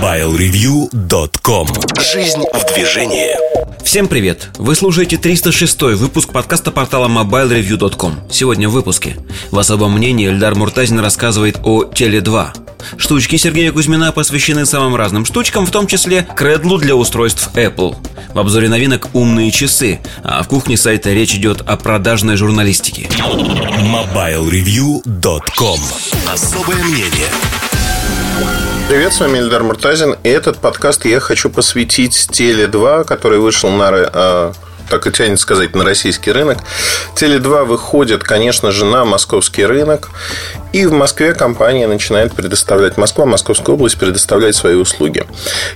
MobileReview.com Жизнь в движении. Всем привет! Вы слушаете 306 выпуск подкаста портала MobileReview.com Сегодня в выпуске. В особом мнении Эльдар Муртазин рассказывает о Теле2 Штучки Сергея Кузьмина посвящены самым разным штучкам, в том числе кредлу для устройств Apple. В обзоре новинок умные часы, а в кухне сайта речь идет о продажной журналистике. MobileReview.com Особое мнение Привет, с вами Эльдар Муртазин. И этот подкаст я хочу посвятить Теле2, который вышел на а, так и тянет сказать, на российский рынок. Теле2 выходит, конечно же, на московский рынок. И в Москве компания начинает предоставлять, Москва, Московская область предоставлять свои услуги.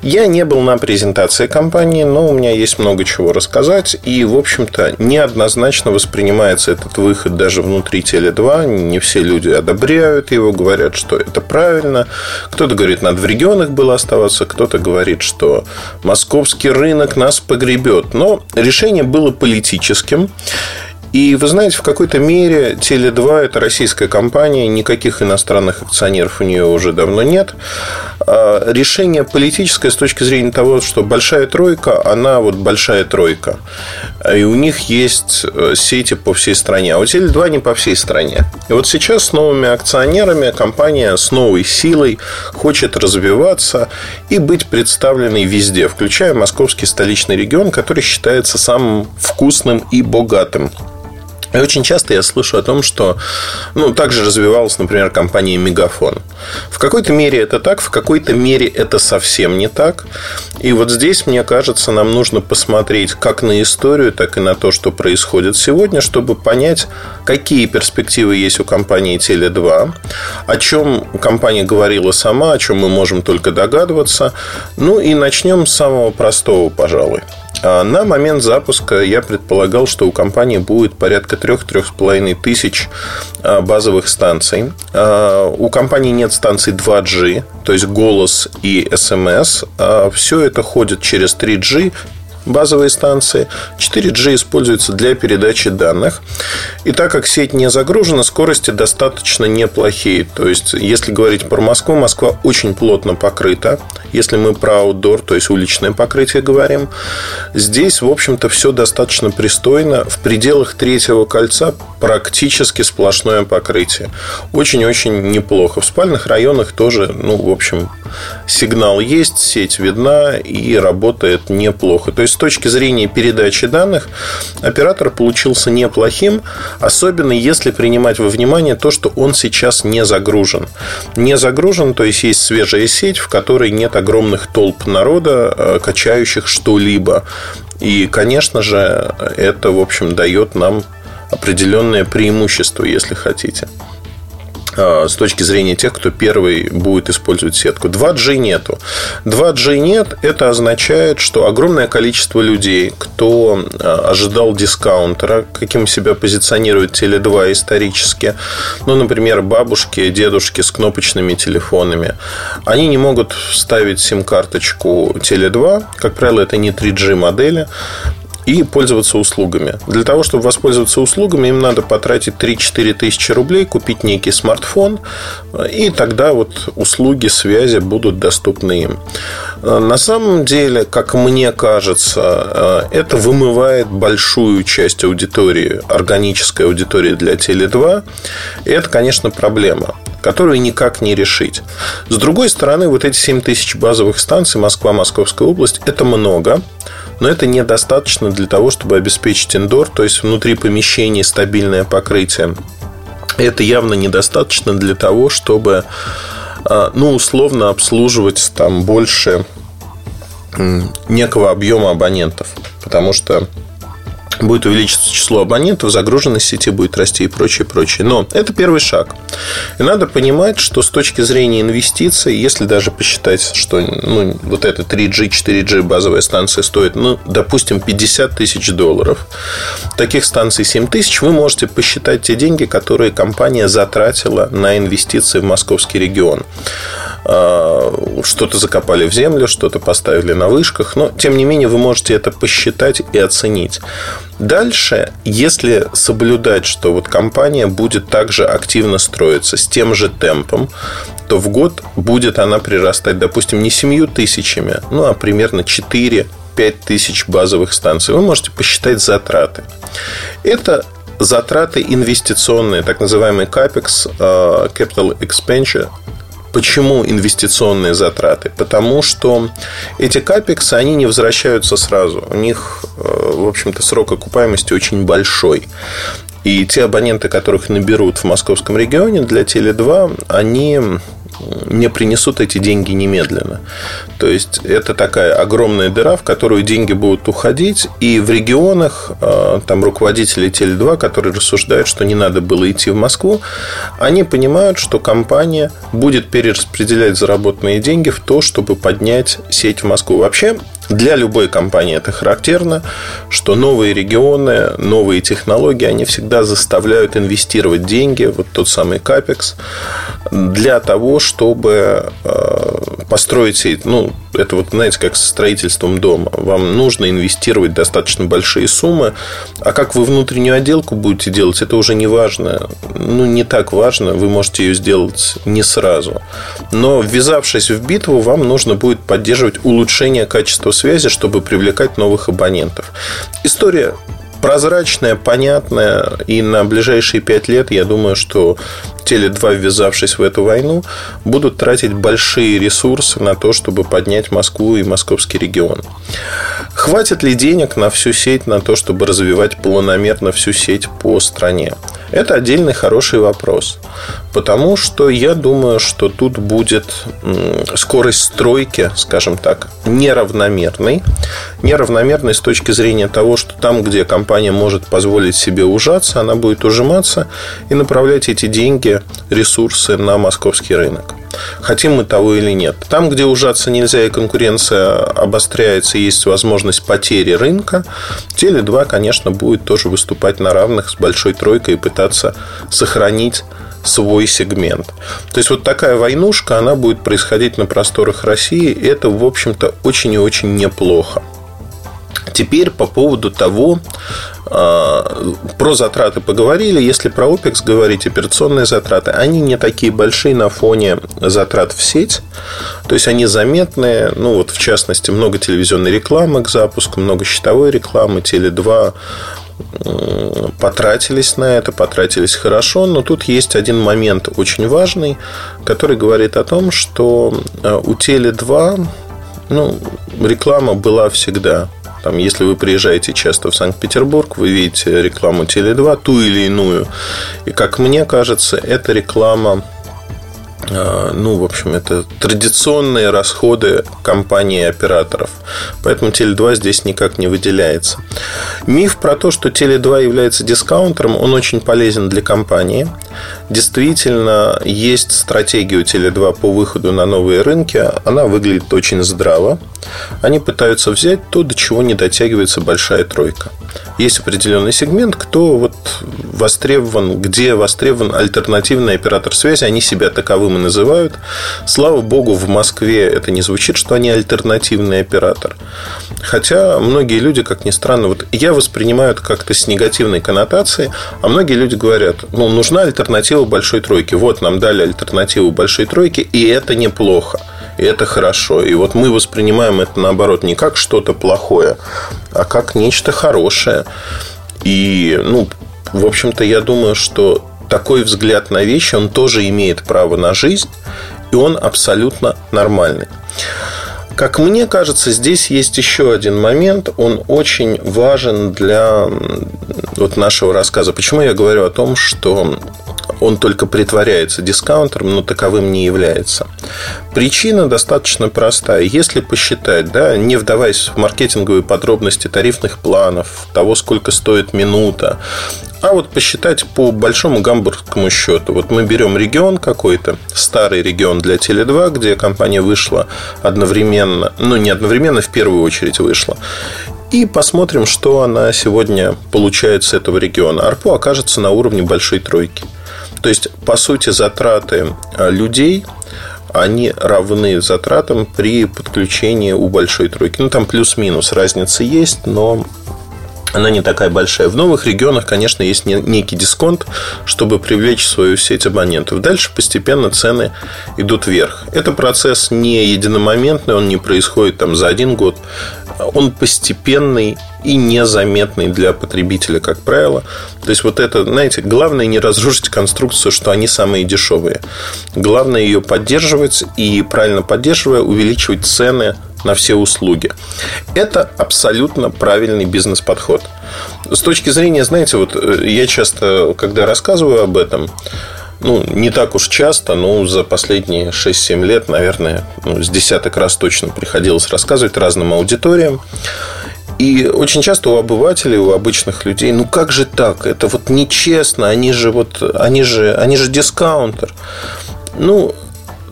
Я не был на презентации компании, но у меня есть много чего рассказать. И, в общем-то, неоднозначно воспринимается этот выход даже внутри Теле2. Не все люди одобряют его, говорят, что это правильно. Кто-то говорит, надо в регионах было оставаться, кто-то говорит, что московский рынок нас погребет. Но решение было политическим. И вы знаете, в какой-то мере Теле2 это российская компания, никаких иностранных акционеров у нее уже давно нет. А решение политическое с точки зрения того, что большая тройка, она вот большая тройка. И у них есть э, сети по всей стране. А у Теле2 не по всей стране. И вот сейчас с новыми акционерами компания с новой силой хочет развиваться и быть представленной везде, включая московский столичный регион, который считается самым вкусным и богатым и очень часто я слышу о том, что ну, также развивалась, например, компания Мегафон. В какой-то мере это так, в какой-то мере это совсем не так. И вот здесь, мне кажется, нам нужно посмотреть как на историю, так и на то, что происходит сегодня, чтобы понять, какие перспективы есть у компании Теле2, о чем компания говорила сама, о чем мы можем только догадываться. Ну и начнем с самого простого, пожалуй. А на момент запуска я предполагал, что у компании будет порядка 3-3,5 тысяч а, базовых станций. А, у компании нет станций 2G, то есть голос и SMS. Все это ходит через 3G базовые станции. 4G используется для передачи данных. И так как сеть не загружена, скорости достаточно неплохие. То есть, если говорить про Москву, Москва очень плотно покрыта. Если мы про аутдор, то есть уличное покрытие говорим, здесь, в общем-то, все достаточно пристойно. В пределах третьего кольца практически сплошное покрытие. Очень-очень неплохо. В спальных районах тоже, ну, в общем, сигнал есть, сеть видна и работает неплохо. То есть, точки зрения передачи данных, оператор получился неплохим, особенно если принимать во внимание то, что он сейчас не загружен. Не загружен, то есть есть свежая сеть, в которой нет огромных толп народа, э, качающих что-либо. И, конечно же, это, в общем, дает нам определенное преимущество, если хотите. А, с точки зрения тех, кто первый будет использовать сетку. 2G нету. 2G нет, это означает, что огромное количество людей, кто а, ожидал дискаунтера, каким себя позиционирует Теле2 исторически, ну, например, бабушки, дедушки с кнопочными телефонами, они не могут вставить сим-карточку Теле2, как правило, это не 3G модели, и пользоваться услугами. Для того, чтобы воспользоваться услугами, им надо потратить 3-4 тысячи рублей, купить некий смартфон, и тогда вот услуги связи будут доступны им. На самом деле, как мне кажется, это вымывает большую часть аудитории, органической аудитории для Теле2. И это, конечно, проблема которую никак не решить. С другой стороны, вот эти 7 тысяч базовых станций Москва, Московская область – это много но это недостаточно для того, чтобы обеспечить индор, то есть внутри помещения стабильное покрытие. Это явно недостаточно для того, чтобы а, ну, условно обслуживать там больше некого объема абонентов. Потому что будет увеличиваться число абонентов, загруженность сети будет расти и прочее, прочее. Но это первый шаг. И надо понимать, что с точки зрения инвестиций, если даже посчитать, что ну, вот эта 3G, 4G базовая станция стоит, ну, допустим, 50 тысяч долларов, таких станций 7 тысяч, вы можете посчитать те деньги, которые компания затратила на инвестиции в московский регион. А, что-то закопали в землю, что-то поставили на вышках, но, тем не менее, вы можете это посчитать и оценить. Дальше, если соблюдать, что вот компания будет также активно строиться с тем же темпом, то в год будет она прирастать, допустим, не семью тысячами, ну, а примерно 4 5 тысяч базовых станций. Вы можете посчитать затраты. Это затраты инвестиционные, так называемый CAPEX, э, Capital Expenditure, Почему инвестиционные затраты? Потому что эти капексы, они не возвращаются сразу. У них, э, в общем-то, срок окупаемости очень большой. И те абоненты, которых наберут в московском регионе для Теле2, они не принесут эти деньги немедленно. То есть это такая огромная дыра, в которую деньги будут уходить. И в регионах э, там руководители Теле2, которые рассуждают, что не надо было идти в Москву, они понимают, что компания будет перераспределять заработанные деньги в то, чтобы поднять сеть в Москву. Вообще для любой компании это характерно, что новые регионы, новые технологии, они всегда заставляют инвестировать деньги, вот тот самый капекс, для того, чтобы э, построить. Ну, это вот, знаете, как со строительством дома. Вам нужно инвестировать достаточно большие суммы, а как вы внутреннюю отделку будете делать, это уже не важно. Ну, не так важно, вы можете ее сделать не сразу. Но ввязавшись в битву, вам нужно будет поддерживать улучшение качества связи, чтобы привлекать новых абонентов. История прозрачная, понятная, и на ближайшие пять лет, я думаю, что Теле2, ввязавшись в эту войну, будут тратить большие ресурсы на то, чтобы поднять Москву и московский регион. Хватит ли денег на всю сеть, на то, чтобы развивать планомерно всю сеть по стране? Это отдельный хороший вопрос. Потому что я думаю, что тут будет скорость стройки, скажем так, неравномерной. Неравномерной с точки зрения того, что там, где компания может позволить себе ужаться, она будет ужиматься и направлять эти деньги, ресурсы на московский рынок. Хотим мы того или нет. Там, где ужаться нельзя и конкуренция обостряется, есть возможность потери рынка, Теле2, конечно, будет тоже выступать на равных с большой тройкой и пытаться сохранить свой сегмент. То есть вот такая войнушка, она будет происходить на просторах России, и это, в общем-то, очень и очень неплохо. Теперь по поводу того, а, про затраты поговорили. Если про OPEX говорить, операционные затраты, они не такие большие на фоне затрат в сеть. То есть они заметные. Ну, вот в частности, много телевизионной рекламы к запуску, много счетовой рекламы, Теле2 потратились на это, потратились хорошо, но тут есть один момент очень важный, который говорит о том, что а, у Теле2 ну, реклама была всегда. Там, если вы приезжаете часто в Санкт-Петербург, вы видите рекламу Теле2, ту или иную. И, как мне кажется, эта реклама ну, в общем, это традиционные расходы компании операторов. Поэтому Теле2 здесь никак не выделяется. Миф про то, что Теле2 является дискаунтером, он очень полезен для компании. Действительно, есть стратегия у Теле2 по выходу на новые рынки. Она выглядит очень здраво. Они пытаются взять то, до чего не дотягивается большая тройка. Есть определенный сегмент, кто вот востребован, где востребован альтернативный оператор связи. Они себя таковым и называют. Слава богу, в Москве это не звучит, что они альтернативный оператор. Хотя многие люди, как ни странно, вот я воспринимаю это как-то с негативной коннотацией, а многие люди говорят, ну, нужна альтернатива большой тройки. Вот нам дали альтернативу большой тройки, и это неплохо. И это хорошо. И вот мы воспринимаем это, наоборот, не как что-то плохое, а как нечто хорошее. И, ну, в общем-то, я думаю, что такой взгляд на вещи, он тоже имеет право на жизнь, и он абсолютно нормальный. Как мне кажется, здесь есть еще один момент, он очень важен для вот нашего рассказа. Почему я говорю о том, что он только притворяется дискаунтером, но таковым не является. Причина достаточно простая. Если посчитать, да, не вдаваясь в маркетинговые подробности тарифных планов, того, сколько стоит минута, а вот посчитать по большому гамбургскому счету. Вот мы берем регион какой-то, старый регион для Теле2, где компания вышла одновременно, ну не одновременно, в первую очередь вышла. И посмотрим, что она сегодня получает с этого региона. Арпо окажется на уровне большой тройки. То есть, по сути, затраты а, людей они равны затратам при подключении у большой тройки. Ну, там плюс-минус разница есть, но она не такая большая. В новых регионах, конечно, есть некий дисконт, чтобы привлечь свою сеть абонентов. Дальше постепенно цены идут вверх. Это процесс не единомоментный, он не происходит там за один год. Он постепенный и незаметный для потребителя, как правило. То есть, вот это, знаете, главное не разрушить конструкцию, что они самые дешевые. Главное ее поддерживать и, правильно поддерживая, увеличивать цены на все услуги. Это абсолютно правильный бизнес-подход. С точки зрения, знаете, вот э, я часто, когда рассказываю об этом, ну, не так уж часто, но за последние 6-7 лет, наверное, ну, с десяток раз точно приходилось рассказывать разным аудиториям. И очень часто у обывателей, у обычных людей, ну как же так? Это вот нечестно, они же вот, они же, они же дискаунтер. Ну,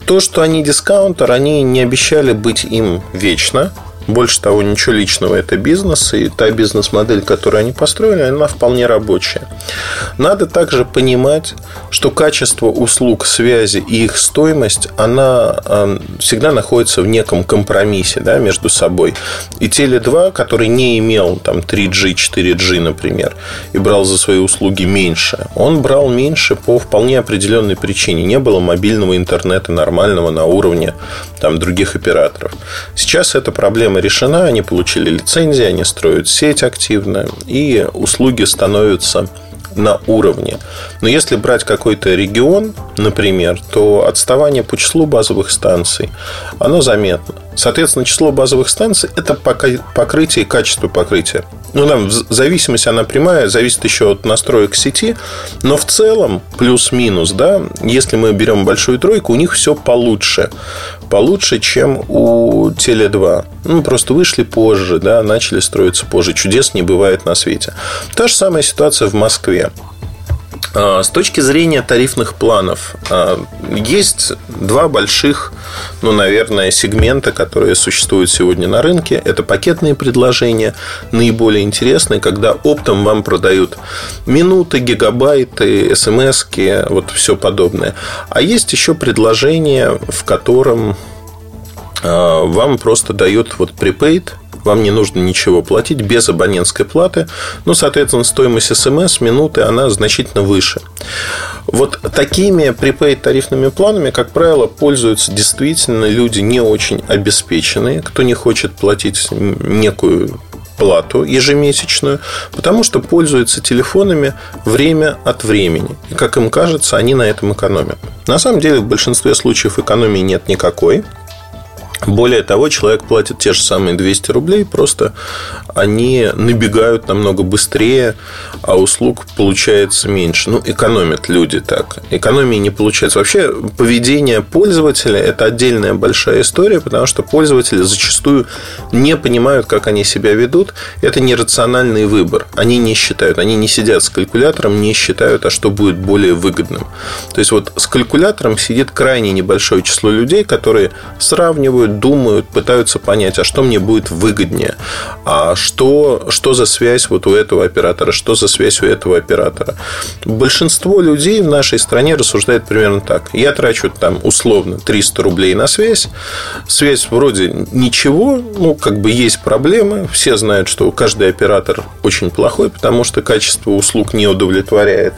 то, что они дискаунтер, они не обещали быть им вечно. Больше того, ничего личного, это бизнес, и та бизнес-модель, которую они построили, она вполне рабочая. Надо также понимать, что качество услуг связи и их стоимость, она э, всегда находится в неком компромиссе да, между собой. И Теле2, который не имел там 3G, 4G, например, и брал за свои услуги меньше, он брал меньше по вполне определенной причине. Не было мобильного интернета нормального на уровне там, других операторов. Сейчас эта проблема проблема решена, они получили лицензии, они строят сеть активно, и услуги становятся на уровне. Но если брать какой-то регион, например, то отставание по числу базовых станций, оно заметно. Соответственно, число базовых станций – это покрытие и качество покрытия. Ну, там зависимость, она прямая, зависит еще от настроек сети. Но в целом, плюс-минус, да, если мы берем большую тройку, у них все получше. Получше, чем у Теле2. Ну, просто вышли позже, да, начали строиться позже. Чудес не бывает на свете. Та же самая ситуация в Москве. А, с точки зрения тарифных планов, а, есть два больших, ну, наверное, сегмента, которые существуют сегодня на рынке. Это пакетные предложения, наиболее интересные, когда оптом вам продают минуты, гигабайты, смс вот все подобное. А есть еще предложение, в котором а, вам просто дают вот prepaid вам не нужно ничего платить без абонентской платы. Ну, соответственно, стоимость смс минуты, она значительно выше. Вот такими prepaid тарифными планами, как правило, пользуются действительно люди не очень обеспеченные, кто не хочет платить некую плату ежемесячную, потому что пользуются телефонами время от времени. И, как им кажется, они на этом экономят. На самом деле, в большинстве случаев экономии нет никакой. Более того, человек платит те же самые 200 рублей, просто они набегают намного быстрее, а услуг получается меньше. Ну, экономят люди так. Экономии не получается. Вообще, поведение пользователя – это отдельная большая история, потому что пользователи зачастую не понимают, как они себя ведут. Это нерациональный выбор. Они не считают, они не сидят с калькулятором, не считают, а что будет более выгодным. То есть, вот с калькулятором сидит крайне небольшое число людей, которые сравнивают планируют, думают, пытаются понять, а что мне будет выгоднее, а что, что за связь вот у этого оператора, что за связь у этого оператора. Большинство людей в нашей стране рассуждает примерно так. Я трачу там условно 300 рублей на связь. Связь вроде ничего, ну, как бы есть проблемы. Все знают, что каждый оператор очень плохой, потому что качество услуг не удовлетворяет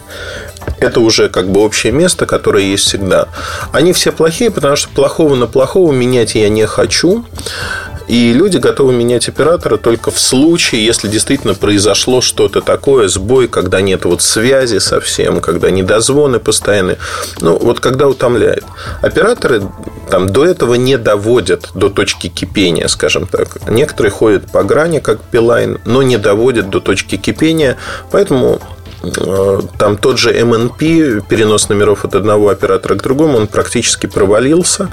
это уже как бы общее место, которое есть всегда. Они все плохие, потому что плохого на плохого менять я не хочу. И люди готовы менять оператора только в случае, если действительно произошло что-то такое, сбой, когда нет вот связи совсем, когда недозвоны постоянные. Ну, вот когда утомляет. Операторы там до этого не доводят до точки кипения, скажем так. Некоторые ходят по грани, как Билайн, но не доводят до точки кипения. Поэтому там тот же MNP, перенос номеров от одного оператора к другому, он практически провалился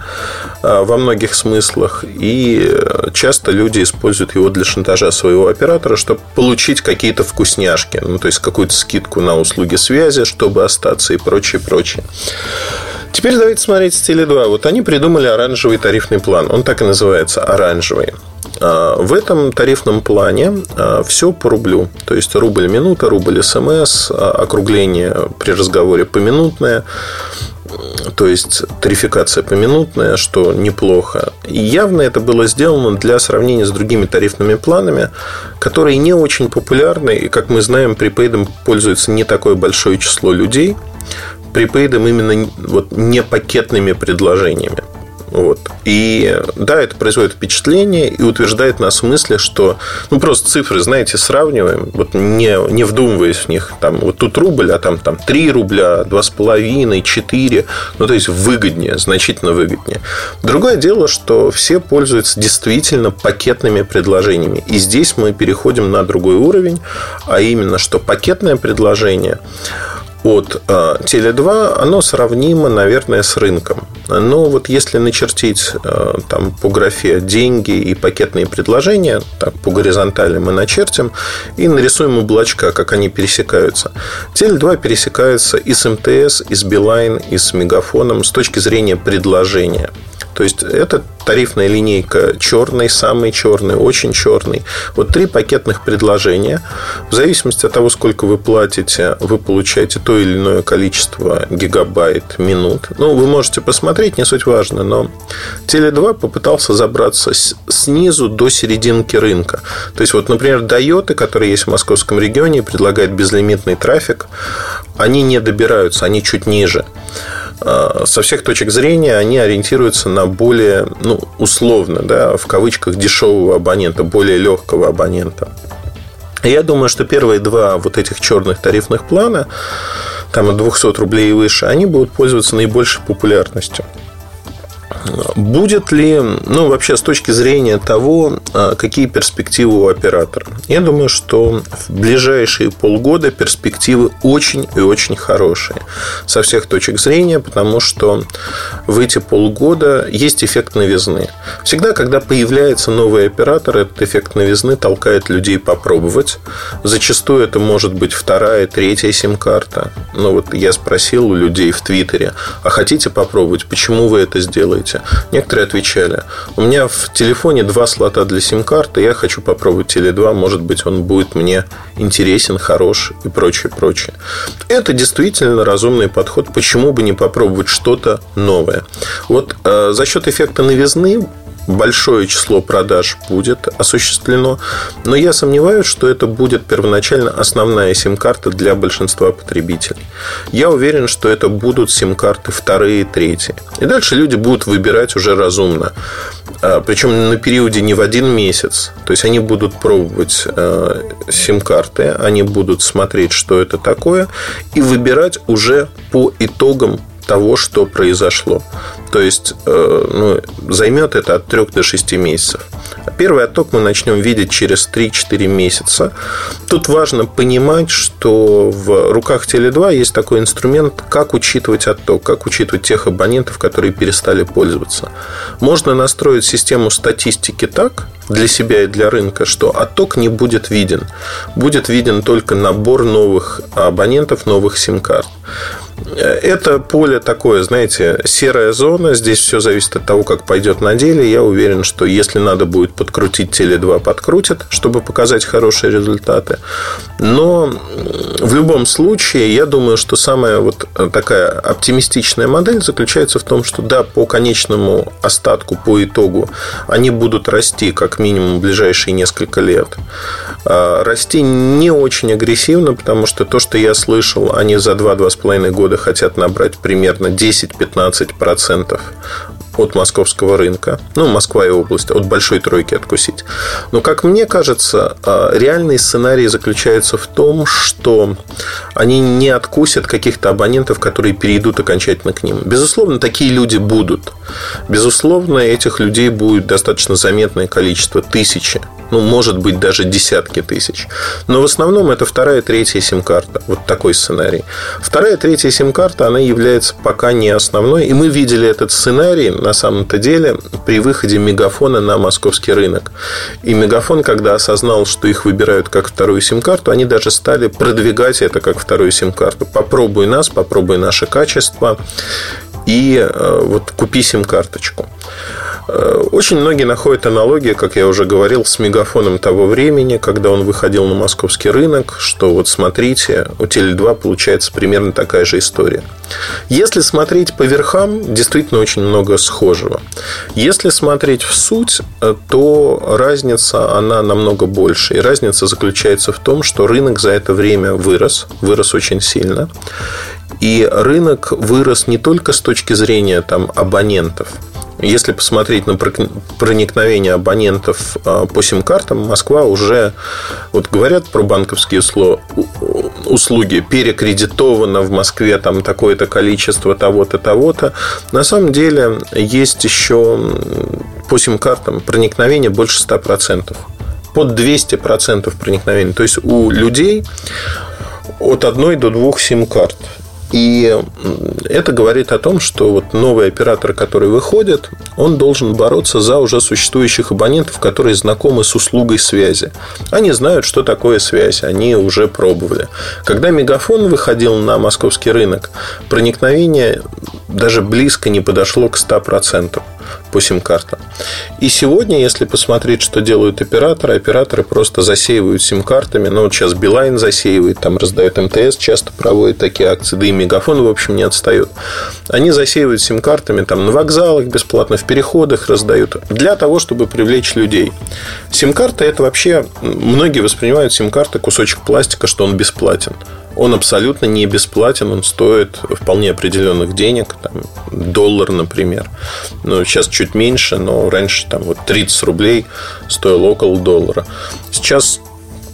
э, во многих смыслах. И часто люди используют его для шантажа своего оператора, чтобы получить какие-то вкусняшки. Ну, то есть, какую-то скидку на услуги связи, чтобы остаться и прочее, прочее. Теперь давайте смотреть с Теле2. Вот они придумали оранжевый тарифный план. Он так и называется – оранжевый. А, в этом тарифном плане а, все по рублю. То есть рубль минута, рубль смс, а, округление при разговоре поминутное. То есть тарификация поминутная, что неплохо. И явно это было сделано для сравнения с другими тарифными планами, которые не очень популярны. И, как мы знаем, припейдом пользуется не такое большое число людей. Припейдом именно вот не пакетными предложениями. Вот. И да, это производит впечатление и утверждает нас в смысле, что ну просто цифры, знаете, сравниваем, вот не, не вдумываясь в них. Там вот тут рубль, а там, там 3 рубля, 2,5, 4. Ну, то есть выгоднее, значительно выгоднее. Другое дело, что все пользуются действительно пакетными предложениями. И здесь мы переходим на другой уровень, а именно, что пакетное предложение от э, Теле2, оно сравнимо, наверное, с рынком. Но вот если начертить э, там, по графе деньги и пакетные предложения, так по горизонтали мы начертим и нарисуем облачка, как они пересекаются. Теле2 пересекается и с МТС, и с Билайн, и с Мегафоном с точки зрения предложения. То есть это тарифная линейка черный, самый черный, очень черный. Вот три пакетных предложения. В зависимости от того, сколько вы платите, вы получаете то или иное количество гигабайт, минут. Ну, вы можете посмотреть, не суть важно, но Теле2 попытался забраться снизу до серединки рынка. То есть, вот, например, Дайоты, которые есть в московском регионе предлагают безлимитный трафик, они не добираются, они чуть ниже. А, со всех точек зрения они ориентируются на более, ну, условно, да, в кавычках, дешевого абонента, более легкого абонента. Я думаю, что первые два вот этих черных тарифных плана, там от 200 рублей и выше, они будут пользоваться наибольшей популярностью. Будет ли, ну, вообще с точки зрения того, а, какие перспективы у оператора? Я думаю, что в ближайшие полгода перспективы очень и очень хорошие со всех точек зрения, потому что в эти полгода есть эффект новизны. Всегда, когда появляется новый оператор, этот эффект новизны толкает людей попробовать. Зачастую это может быть вторая, третья сим-карта. Ну, вот я спросил у людей в Твиттере, а хотите попробовать, почему вы это сделаете? Слоте. Некоторые отвечали, у меня в телефоне два слота для сим-карты, я хочу попробовать Теле2, может быть, он будет мне интересен, хорош и прочее, прочее. Это действительно разумный подход. Почему бы не попробовать что-то новое? Вот э, за счет эффекта новизны большое число продаж будет осуществлено, но я сомневаюсь, что это будет первоначально основная сим-карта для большинства потребителей. Я уверен, что это будут сим-карты вторые, третьи. И дальше люди будут выбирать уже разумно. А, Причем на периоде не в один месяц. То есть они будут пробовать э, сим-карты, они будут смотреть, что это такое, и выбирать уже по итогам того, что произошло. То есть э, ну, займет это от 3 до 6 месяцев. Первый отток мы начнем видеть через 3-4 месяца. Тут важно понимать, что в руках Теле2 есть такой инструмент, как учитывать отток, как учитывать тех абонентов, которые перестали пользоваться. Можно настроить систему статистики так, для себя и для рынка, что отток не будет виден. Будет виден только набор новых абонентов, новых сим-карт. Это поле такое, знаете, серая зона. Здесь все зависит от того, как пойдет на деле. Я уверен, что если надо будет подкрутить Теле2, подкрутит, чтобы показать хорошие результаты. Но в любом случае, я думаю, что самая вот такая оптимистичная модель заключается в том, что да, по конечному остатку, по итогу, они будут расти как минимум в ближайшие несколько лет. А, расти не очень агрессивно, потому что то, что я слышал, они за 2-2,5 года года хотят набрать примерно 10-15% от московского рынка, ну, Москва и область, от большой тройки откусить. Но, как мне кажется, а, реальный сценарий заключается в том, что они не откусят каких-то абонентов, которые перейдут окончательно к ним. Безусловно, такие люди будут. Безусловно, этих людей будет достаточно заметное количество, тысячи ну, может быть, даже десятки тысяч. Но в основном это вторая, третья сим-карта. Вот такой сценарий. Вторая, третья сим-карта, она является пока не основной. И мы видели этот сценарий, на самом-то деле, при выходе Мегафона на московский рынок. И Мегафон, когда осознал, что их выбирают как вторую сим-карту, они даже стали продвигать это как вторую сим-карту. Попробуй нас, попробуй наше качество. И э, вот купи сим-карточку. Э, очень многие находят аналогии, как я уже говорил, с мегафоном того времени, когда он выходил на московский рынок, что вот смотрите, у Теле2 получается примерно такая же история. Если смотреть по верхам, действительно очень много схожего. Если смотреть в суть, э, то разница, она намного больше. И разница заключается в том, что рынок за это время вырос, вырос очень сильно. И рынок вырос не только с точки зрения там, абонентов – если посмотреть на проникновение абонентов а, по сим-картам, Москва уже, вот говорят про банковские услуги, перекредитовано в Москве там такое-то количество того-то, того-то. На самом деле есть еще по сим-картам проникновение больше 100%. Под 200% проникновения. То есть у людей от одной до двух сим-карт. И это говорит о том, что вот новый оператор, который выходит, он должен бороться за уже существующих абонентов, которые знакомы с услугой связи. Они знают, что такое связь, они уже пробовали. Когда Мегафон выходил на московский рынок, проникновение даже близко не подошло к 100% по сим-картам. И сегодня, если посмотреть, что делают операторы, операторы просто засеивают сим-картами. Ну, вот сейчас Билайн засеивает, там раздает МТС, часто проводит такие акции, да и Мегафон, в общем, не отстает. Они засеивают сим-картами там на вокзалах, бесплатно в переходах раздают, для того, чтобы привлечь людей. Сим-карта – это вообще, многие воспринимают сим-карты кусочек пластика, что он бесплатен он абсолютно не бесплатен, он стоит вполне определенных денег, там, доллар, например. Ну, сейчас чуть меньше, но раньше там вот 30 рублей стоил около доллара. Сейчас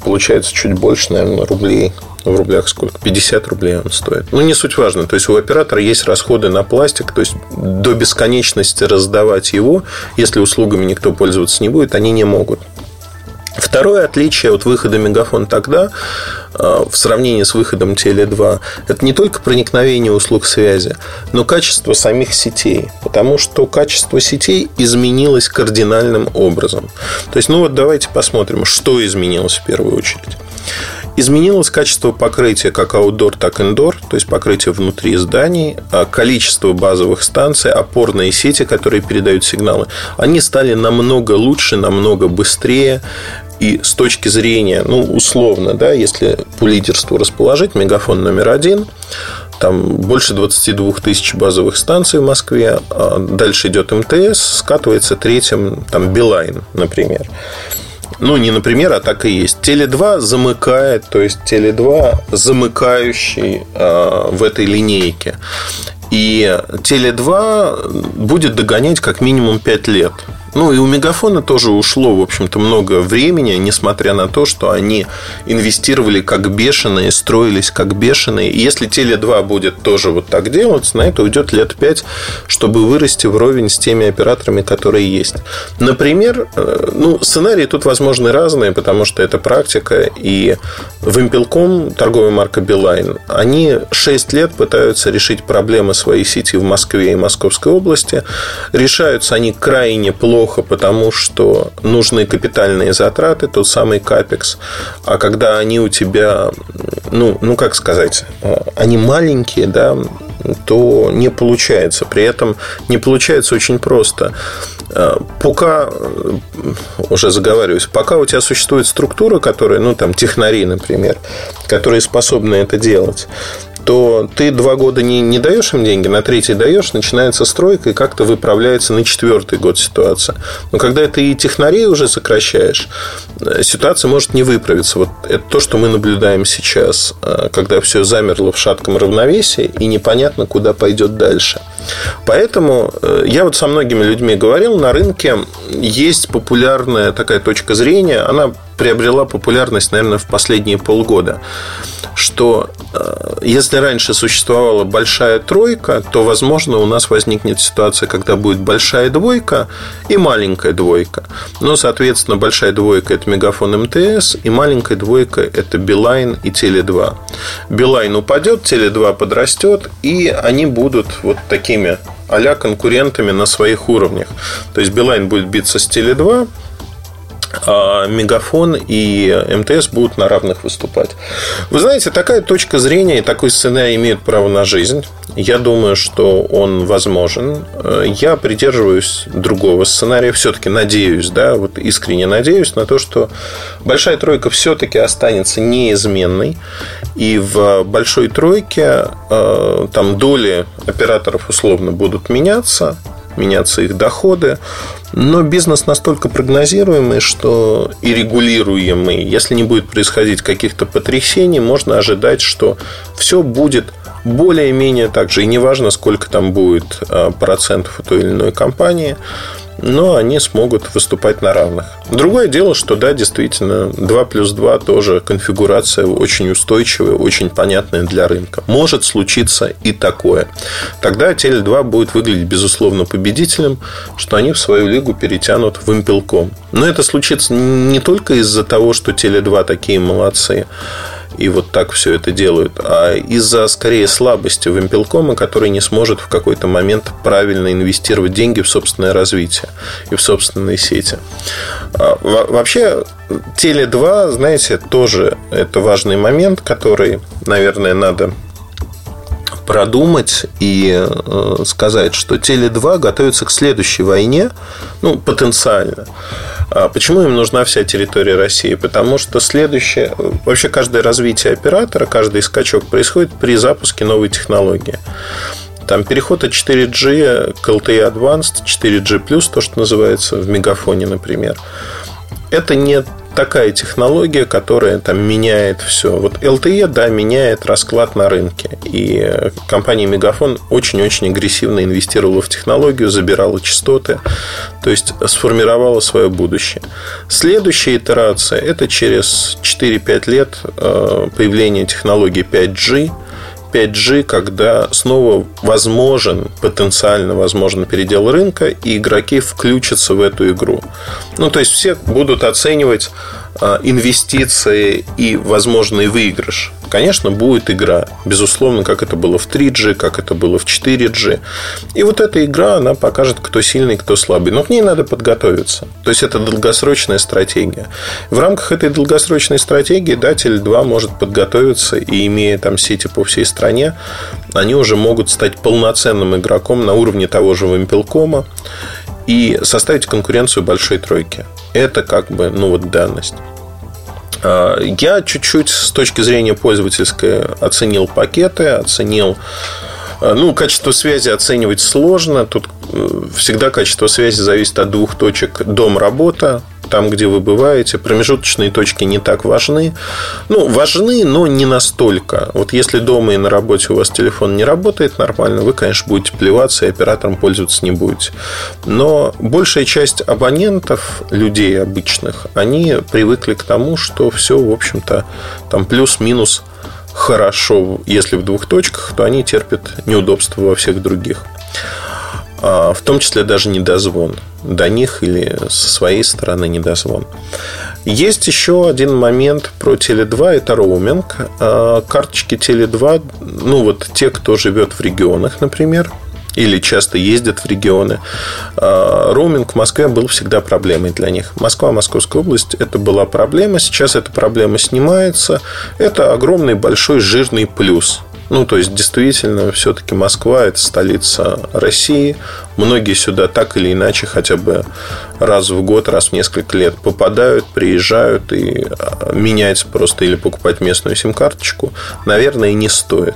получается чуть больше, наверное, рублей. В рублях сколько? 50 рублей он стоит. Ну, не суть важно. То есть, у оператора есть расходы на пластик. То есть, до бесконечности раздавать его, если услугами никто пользоваться не будет, они не могут. Второе отличие от выхода Мегафон тогда э, в сравнении с выходом Теле2 это не только проникновение услуг связи, но качество самих сетей. Потому что качество сетей изменилось кардинальным образом. То есть, ну вот давайте посмотрим, что изменилось в первую очередь. Изменилось качество покрытия как аутдор, так и индор, то есть покрытие внутри зданий, а количество базовых станций, опорные сети, которые передают сигналы, они стали намного лучше, намного быстрее, и с точки зрения, ну, условно, да, если по лидерству расположить, мегафон номер один, там больше 22 тысяч базовых станций в Москве, а дальше идет МТС, скатывается третьим, там, Билайн, например. Ну, не например, а так и есть. Теле2 замыкает, то есть Теле2 замыкающий э, в этой линейке. И Теле2 будет догонять как минимум 5 лет. Ну, и у Мегафона тоже ушло, в общем-то, много времени, несмотря на то, что они инвестировали как бешеные, строились как бешеные. И если Теле2 будет тоже вот так делать, на это уйдет лет 5, чтобы вырасти вровень с теми операторами, которые есть. Например, э, ну, сценарии тут возможны разные, потому что это практика. И Вимпелком, торговая марка Билайн, они 6 лет пытаются решить проблемы своей сети в Москве и Московской области. Решаются они крайне плохо плохо, потому что нужны капитальные затраты, тот самый капекс. А когда они у тебя, ну, ну как сказать, э, они маленькие, да, то не получается. При этом не получается очень просто. Э, пока, э, уже заговариваюсь, пока у тебя существует структура, которая, ну, там, технари, например, которые способны это делать, то ты два года не, не даешь им деньги, на третий даешь, начинается стройка, и как-то выправляется на четвертый год ситуация. Но когда ты и технарей уже сокращаешь, э, ситуация может не выправиться. Вот это то, что мы наблюдаем сейчас, э, когда все замерло в шатком равновесии, и непонятно, куда пойдет дальше. Поэтому э, я вот со многими людьми говорил, на рынке есть популярная такая точка зрения, она приобрела популярность, наверное, в последние полгода, что э, если раньше существовала большая тройка, то, возможно, у нас возникнет ситуация, когда будет большая двойка и маленькая двойка. Но, соответственно, большая двойка – это Мегафон МТС, и маленькая двойка – это Билайн и Теле2. Билайн упадет, Теле2 подрастет, и они будут вот такими а конкурентами на своих уровнях. То есть Билайн будет биться с Теле2, а Мегафон и МТС будут на равных выступать. Вы знаете, такая точка зрения и такой сценарий имеют право на жизнь. Я думаю, что он возможен. Я придерживаюсь другого сценария. Все-таки надеюсь, да, вот искренне надеюсь на то, что большая тройка все-таки останется неизменной. И в большой тройке э, там доли операторов условно будут меняться меняться их доходы. Но бизнес настолько прогнозируемый, что и регулируемый. Если не будет происходить каких-то потрясений, можно ожидать, что все будет более-менее так же. И неважно, сколько там будет а, процентов у той или иной компании, но они смогут выступать на равных. Другое дело, что да, действительно, 2 плюс 2 тоже конфигурация очень устойчивая, очень понятная для рынка. Может случиться и такое. Тогда Теле 2 будет выглядеть, безусловно, победителем, что они в свою лигу перетянут в импелком. Но это случится не только из-за того, что Теле 2 такие молодцы, и вот так все это делают, а из-за скорее слабости Вимпелкома, который не сможет в какой-то момент правильно инвестировать деньги в собственное развитие и в собственные сети. А, вообще, Теле2, знаете, тоже это важный момент, который, наверное, надо продумать и э, сказать, что Теле2 готовится к следующей войне, ну, потенциально. А почему им нужна вся территория России? Потому что следующее... Вообще, каждое развитие оператора, каждый скачок происходит при запуске новой технологии. Там переход от 4G к LTE Advanced, 4G+, то, что называется в мегафоне, например. Это не такая технология, которая там меняет все. Вот LTE, да, меняет расклад на рынке. И компания Мегафон очень-очень агрессивно инвестировала в технологию, забирала частоты, то есть сформировала свое будущее. Следующая итерация – это через 4-5 лет э, появления технологии 5G – 5G, когда снова возможен, потенциально возможен передел рынка, и игроки включатся в эту игру. Ну, то есть все будут оценивать а, инвестиции и возможный выигрыш. Конечно, будет игра. Безусловно, как это было в 3G, как это было в 4G. И вот эта игра, она покажет, кто сильный, кто слабый. Но к ней надо подготовиться. То есть, это долгосрочная стратегия. В рамках этой долгосрочной стратегии, да, Теле2 может подготовиться и, имея там сети по всей стране, они уже могут стать полноценным игроком на уровне того же Вимпелкома и составить конкуренцию большой тройки. Это как бы, ну вот данность. А, я чуть-чуть с точки зрения пользовательской оценил пакеты, оценил ну, качество связи оценивать сложно. Тут э, всегда качество связи зависит от двух точек дом-работа там, где вы бываете. Промежуточные точки не так важны. Ну, важны, но не настолько. Вот если дома и на работе у вас телефон не работает нормально, вы, конечно, будете плеваться и оператором пользоваться не будете. Но большая часть абонентов, людей обычных, они привыкли к тому, что все, в общем-то, там плюс-минус хорошо, если в двух точках, то они терпят неудобства во всех других. А, в том числе даже недозвон до них или со своей стороны недозвон. Есть еще один момент про Теле2, это роуминг. А, карточки Теле2, ну вот те, кто живет в регионах, например, или часто ездят в регионы. А, роуминг в Москве был всегда проблемой для них. Москва, Московская область – это была проблема. Сейчас эта проблема снимается. Это огромный, большой, жирный плюс – ну, то есть, действительно, все-таки Москва – это столица России. Многие сюда так или иначе хотя бы раз в год, раз в несколько лет попадают, приезжают и а, менять просто или покупать местную сим-карточку, наверное, не стоит.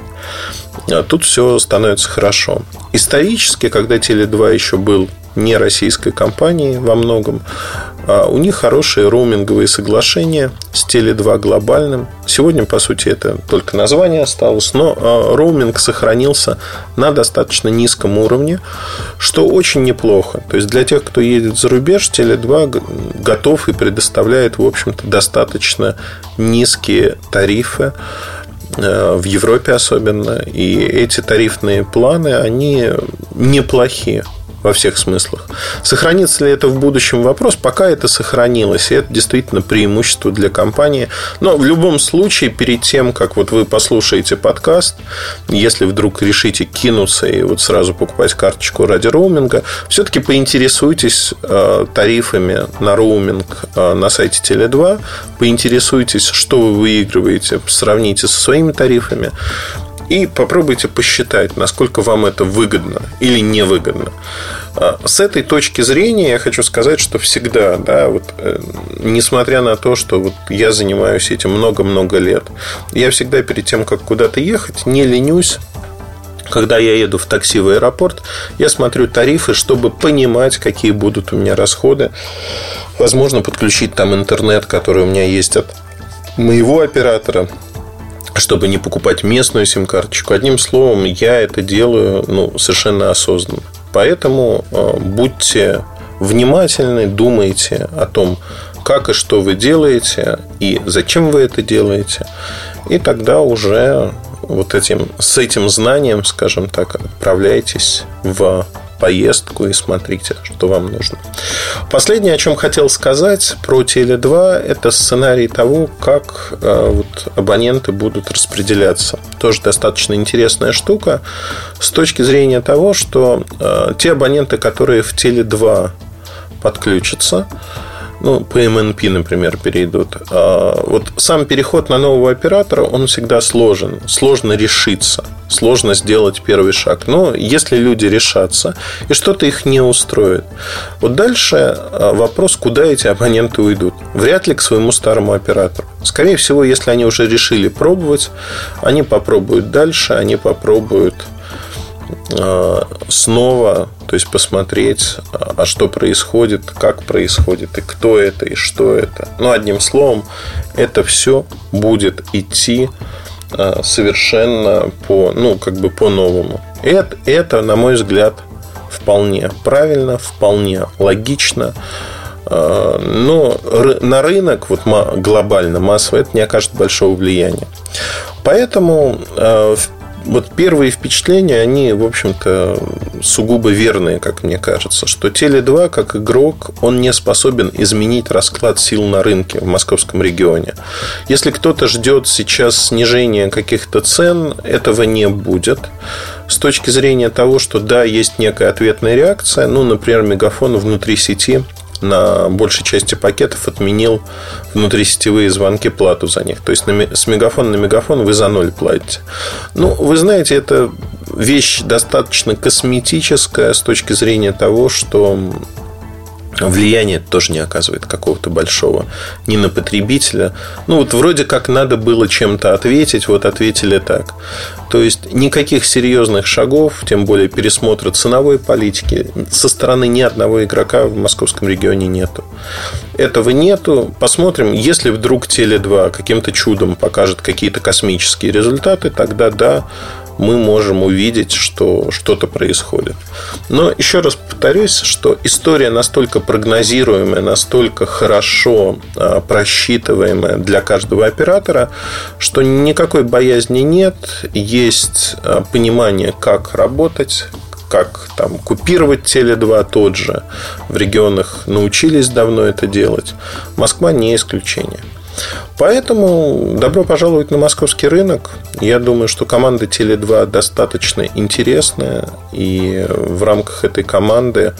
А тут все становится хорошо. Исторически, когда Теле2 еще был не российской компании во многом. А у них хорошие роуминговые соглашения с Теле2 глобальным. Сегодня, по сути, это только название осталось, но а, роуминг сохранился на достаточно низком уровне, что очень неплохо. То есть, для тех, кто едет за рубеж, Теле2 готов и предоставляет, в общем-то, достаточно низкие тарифы э, в Европе особенно. И эти тарифные планы, они неплохие во всех смыслах. Сохранится ли это в будущем вопрос? Пока это сохранилось, и это действительно преимущество для компании. Но в любом случае, перед тем, как вот вы послушаете подкаст, если вдруг решите кинуться и вот сразу покупать карточку ради роуминга, все-таки поинтересуйтесь э, тарифами на роуминг э, на сайте Теле2, поинтересуйтесь, что вы выигрываете, сравните со своими тарифами и попробуйте посчитать, насколько вам это выгодно или невыгодно. А, с этой точки зрения я хочу сказать, что всегда, да, вот, э, несмотря на то, что вот я занимаюсь этим много-много лет, я всегда перед тем, как куда-то ехать, не ленюсь когда я еду в такси в аэропорт, я смотрю тарифы, чтобы понимать, какие будут у меня расходы. Возможно, подключить там интернет, который у меня есть от моего оператора чтобы не покупать местную сим-карточку. Одним словом, я это делаю ну, совершенно осознанно. Поэтому э, будьте внимательны, думайте о том, как и что вы делаете и зачем вы это делаете. И тогда уже вот этим, с этим знанием, скажем так, отправляйтесь в поездку и смотрите, что вам нужно. Последнее, о чем хотел сказать про Теле2, это сценарий того, как э, вот, абоненты будут распределяться. Тоже достаточно интересная штука с точки зрения того, что э, те абоненты, которые в Теле2 подключатся, ну, по MNP, например, перейдут. А вот сам переход на нового оператора, он всегда сложен. Сложно решиться. Сложно сделать первый шаг. Но если люди решатся, и что-то их не устроит, вот дальше а, вопрос, куда эти абоненты уйдут. Вряд ли к своему старому оператору. Скорее всего, если они уже решили пробовать, они попробуют дальше, они попробуют снова, то есть посмотреть, а что происходит, как происходит, и кто это, и что это. Ну, одним словом, это все будет идти а, совершенно по, ну, как бы по-новому. Это, это, на мой взгляд, вполне правильно, вполне логично. Но на рынок вот глобально, массово, это не окажет большого влияния. Поэтому вот первые впечатления, они, в общем-то, сугубо верные, как мне кажется, что Теле2, как игрок, он не способен изменить расклад сил на рынке в московском регионе. Если кто-то ждет сейчас снижения каких-то цен, этого не будет. С точки зрения того, что да, есть некая ответная реакция, ну, например, мегафон внутри сети на большей части пакетов отменил внутрисетевые звонки плату за них. То есть с мегафона на мегафон вы за ноль платите. Ну, вы знаете, это вещь достаточно косметическая с точки зрения того, что влияние тоже не оказывает какого-то большого ни на потребителя. Ну, вот вроде как надо было чем-то ответить, вот ответили так. То есть никаких серьезных шагов, тем более пересмотра ценовой политики со стороны ни одного игрока в московском регионе нету. Этого нету. Посмотрим, если вдруг Теле2 каким-то чудом покажет какие-то космические результаты, тогда да, мы можем увидеть, что что-то происходит. Но еще раз повторюсь, что история настолько прогнозируемая, настолько хорошо а, просчитываемая для каждого оператора, что никакой боязни нет, есть а, понимание, как работать, как там купировать Теле2 тот же. В регионах научились давно это делать. Москва не исключение. Поэтому добро пожаловать на московский рынок. Я думаю, что команда Теле2 достаточно интересная. И в рамках этой команды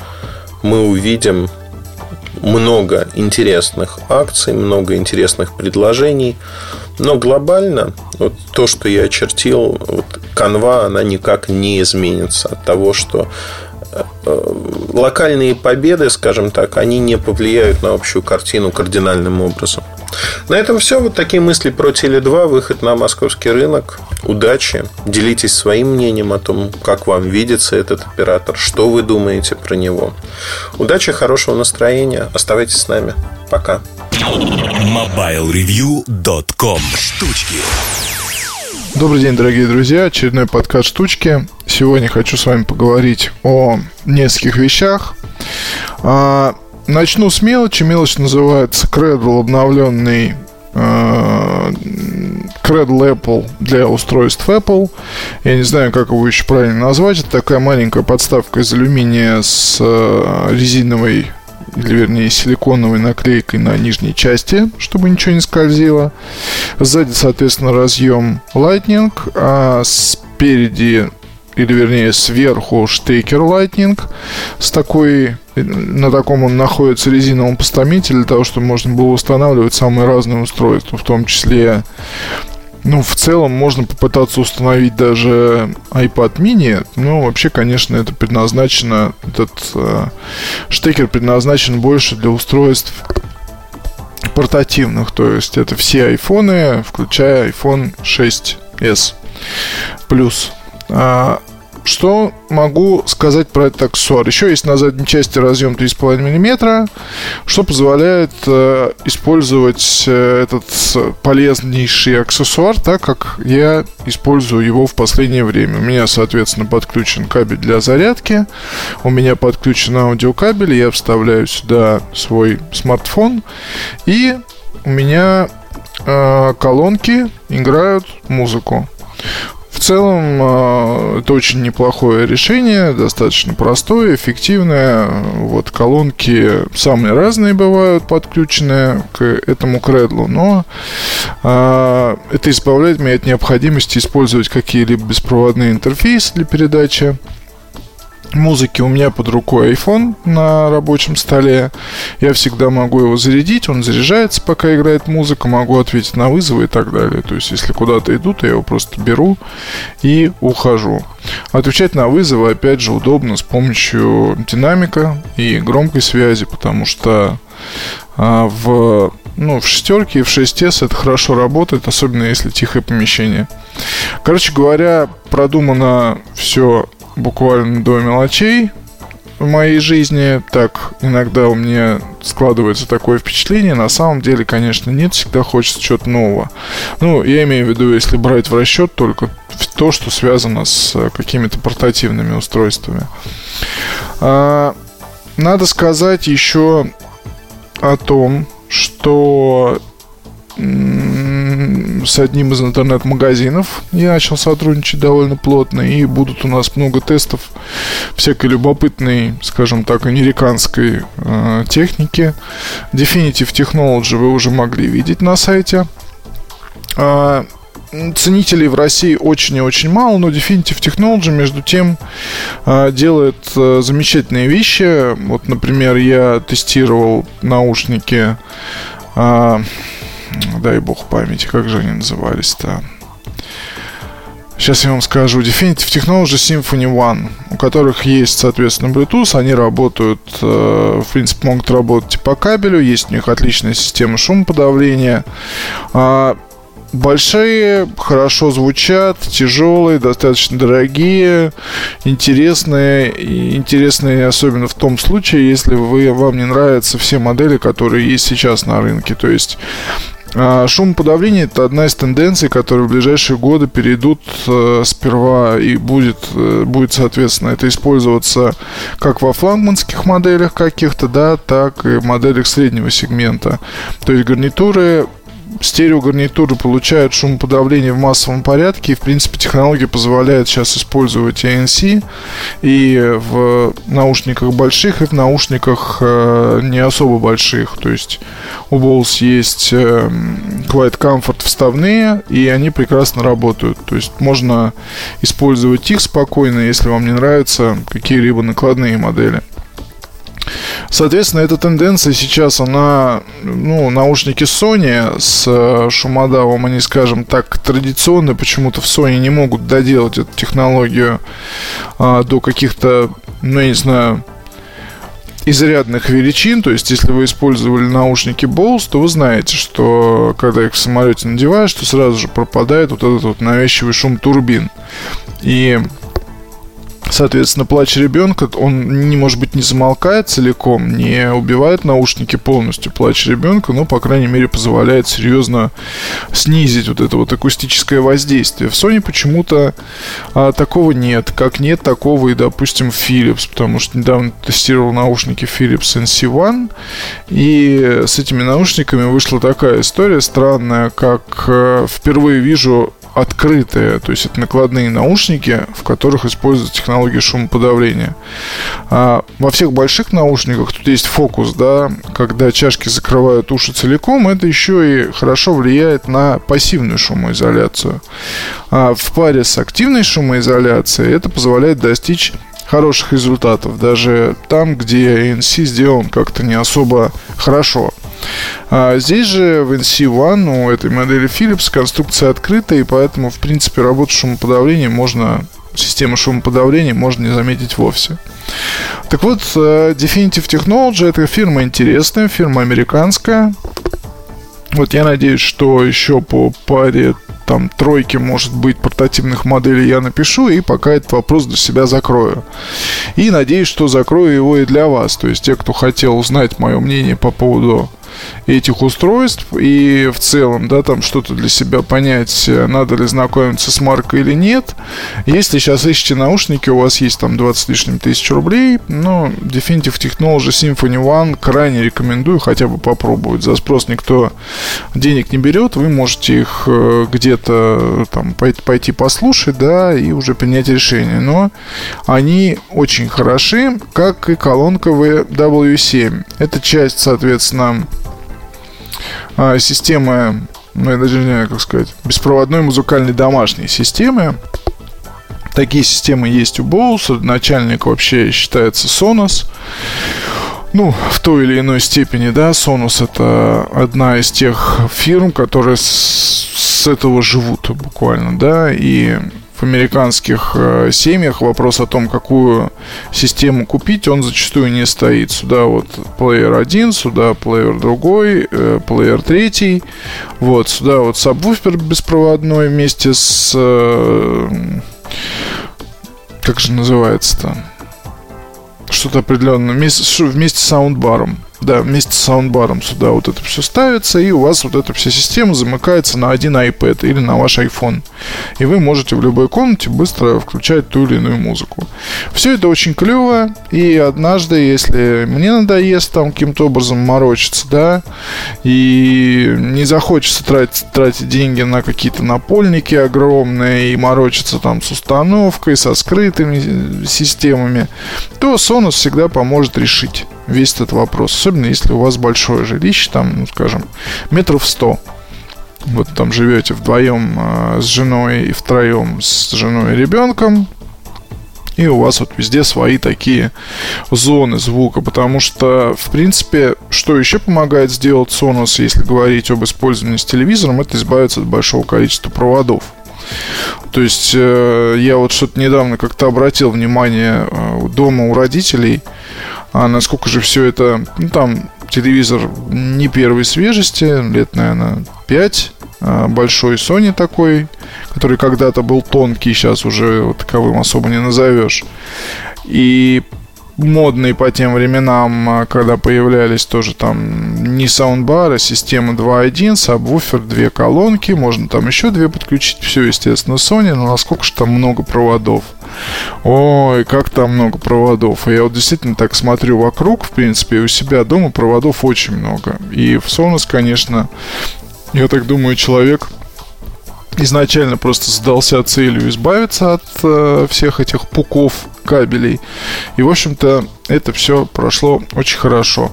мы увидим много интересных акций, много интересных предложений. Но глобально вот то, что я очертил, вот канва, она никак не изменится от того, что э, локальные победы, скажем так, они не повлияют на общую картину кардинальным образом. На этом все. Вот такие мысли про Теле2, выход на московский рынок. Удачи. Делитесь своим мнением о том, как вам видится этот оператор, что вы думаете про него. Удачи, хорошего настроения. Оставайтесь с нами. Пока. MobileReview.com Штучки Добрый день, дорогие друзья. Очередной подкаст «Штучки». Сегодня хочу с вами поговорить о нескольких вещах. Начну с мелочи. Мелочь называется Cradle обновленный э, Apple для устройств Apple. Я не знаю, как его еще правильно назвать. Это такая маленькая подставка из алюминия с э, резиновой или вернее силиконовой наклейкой на нижней части, чтобы ничего не скользило. Сзади, соответственно, разъем Lightning, а спереди или вернее сверху штекер Lightning с такой на таком он находится резиновом постаменте для того, чтобы можно было устанавливать самые разные устройства, в том числе ну, в целом можно попытаться установить даже iPad mini, но вообще, конечно, это предназначено, этот э, штекер предназначен больше для устройств портативных, то есть это все айфоны, включая iPhone 6s плюс. А, что могу сказать про этот аксессуар? Еще есть на задней части разъем 3,5 мм, что позволяет э, использовать э, этот полезнейший аксессуар так, как я использую его в последнее время. У меня, соответственно, подключен кабель для зарядки, у меня подключен аудиокабель, я вставляю сюда свой смартфон, и у меня э, колонки играют музыку. В целом, а, это очень неплохое решение, достаточно простое, эффективное. Вот колонки самые разные бывают подключенные к этому кредлу, но а, это избавляет меня от необходимости использовать какие-либо беспроводные интерфейсы для передачи музыки у меня под рукой iPhone на рабочем столе. Я всегда могу его зарядить, он заряжается, пока играет музыка, могу ответить на вызовы и так далее. То есть, если куда-то иду, то я его просто беру и ухожу. Отвечать на вызовы, опять же, удобно с помощью динамика и громкой связи, потому что а, в ну, в шестерке и в 6S это хорошо работает, особенно если тихое помещение. Короче говоря, продумано все буквально до мелочей в моей жизни. Так, иногда у меня складывается такое впечатление. На самом деле, конечно, нет, всегда хочется чего-то нового. Ну, я имею в виду, если брать в расчет только то, что связано с какими-то портативными устройствами. А, надо сказать еще о том, что с одним из интернет-магазинов я начал сотрудничать довольно плотно, и будут у нас много тестов всякой любопытной, скажем так, американской э, техники. Definitive Technology вы уже могли видеть на сайте. А, ценителей в России очень и очень мало, но Definitive Technology, между тем, а, делает э, замечательные вещи. Вот, например, я тестировал наушники а, дай бог памяти, как же они назывались-то? Сейчас я вам скажу. Definitive Technology Symphony One, у которых есть, соответственно, Bluetooth. Они работают, э, в принципе, могут работать по кабелю. Есть у них отличная система шумоподавления. А, большие, хорошо звучат, тяжелые, достаточно дорогие, интересные. Интересные особенно в том случае, если вы, вам не нравятся все модели, которые есть сейчас на рынке. То есть шумоподавление – это одна из тенденций, которые в ближайшие годы перейдут э, сперва и будет, э, будет, соответственно, это использоваться как во флагманских моделях каких-то, да, так и моделях среднего сегмента. То есть гарнитуры стереогарнитуры получают шумоподавление в массовом порядке. И, в принципе, технология позволяет сейчас использовать ANC и в наушниках больших, и в наушниках э, не особо больших. То есть у Bose есть э, Quiet Comfort вставные, и они прекрасно работают. То есть можно использовать их спокойно, если вам не нравятся какие-либо накладные модели. Соответственно, эта тенденция сейчас, она, ну, наушники Sony с э, шумодавом, они, скажем так, традиционно почему-то в Sony не могут доделать эту технологию а, до каких-то, ну, я не знаю, изрядных величин, то есть если вы использовали наушники Bose, то вы знаете, что когда их в самолете надеваешь, то сразу же пропадает вот этот вот навязчивый шум турбин. И Соответственно, плач ребенка, он не может быть не замолкает целиком, не убивает наушники полностью плач ребенка, но, по крайней мере, позволяет серьезно снизить вот это вот акустическое воздействие. В Sony почему-то а, такого нет, как нет такого и, допустим, Philips, потому что недавно тестировал наушники Philips NC1, и с этими наушниками вышла такая история странная, как э, впервые вижу открытые, то есть это накладные наушники, в которых используется технология шумоподавления. А во всех больших наушниках тут есть фокус, да, когда чашки закрывают уши целиком, это еще и хорошо влияет на пассивную шумоизоляцию. А в паре с активной шумоизоляцией это позволяет достичь хороших результатов, даже там, где ANC сделан как-то не особо хорошо. А здесь же в NC1 у этой модели Philips конструкция открытая, и поэтому, в принципе, работу шумоподавления можно систему шумоподавления можно не заметить вовсе. Так вот, э, Definitive Technology это фирма интересная, фирма американская. Вот я надеюсь, что еще по паре там тройки, может быть, портативных моделей я напишу, и пока этот вопрос для себя закрою. И надеюсь, что закрою его и для вас. То есть те, кто хотел узнать мое мнение по поводу этих устройств и в целом, да, там что-то для себя понять, надо ли знакомиться с маркой или нет. Если сейчас ищете наушники, у вас есть там 20 с лишним тысяч рублей, но Definitive Technology Symphony One крайне рекомендую хотя бы попробовать. За спрос никто денег не берет, вы можете их э, где-то там пойти послушать, да, и уже принять решение. Но они очень хороши, как и колонка W7. Это часть, соответственно, а, системы, ну, я даже не знаю, как сказать, беспроводной музыкальной домашней системы. Такие системы есть у Bose. Начальник вообще считается Sonos. Ну, в той или иной степени, да, Sonos это одна из тех фирм, которые с, с этого живут буквально, да, и в американских э, семьях вопрос о том, какую систему купить, он зачастую не стоит. Сюда вот плеер один, сюда плеер другой, э, плеер третий. Вот, сюда вот сабвуфер беспроводной вместе с... Э, как же называется-то? Что-то определенное. Вместе, вместе с саундбаром. Да, вместе с саундбаром сюда вот это все ставится, и у вас вот эта вся система замыкается на один iPad или на ваш iPhone. И вы можете в любой комнате быстро включать ту или иную музыку. Все это очень клево, и однажды, если мне надоест там каким-то образом морочиться, да, и не захочется тратить, тратить деньги на какие-то напольники огромные и морочиться там с установкой, со скрытыми системами, то Sonos всегда поможет решить весь этот вопрос. Особенно если у вас большое жилище, там, ну, скажем, метров сто. Вот там живете вдвоем э, с женой и втроем с женой и ребенком. И у вас вот везде свои такие зоны звука, потому что, в принципе, что еще помогает сделать Sonos, если говорить об использовании с телевизором, это избавиться от большого количества проводов. То есть э, я вот что-то недавно как-то обратил внимание э, дома у родителей, а насколько же все это, ну там телевизор не первой свежести, лет, наверное, 5, а, большой Sony такой, который когда-то был тонкий, сейчас уже вот таковым особо не назовешь. И модный по тем временам, а, когда появлялись тоже там не саундбары, система 2.1, сабвуфер, две колонки, можно там еще две подключить, все, естественно, Sony, но насколько же там много проводов. Ой, как там много проводов. И я вот действительно так смотрю вокруг, в принципе, у себя дома проводов очень много. И в Sonos, конечно, я так думаю, человек изначально просто задался целью избавиться от э, всех этих пуков кабелей. И, в общем-то, это все прошло очень хорошо.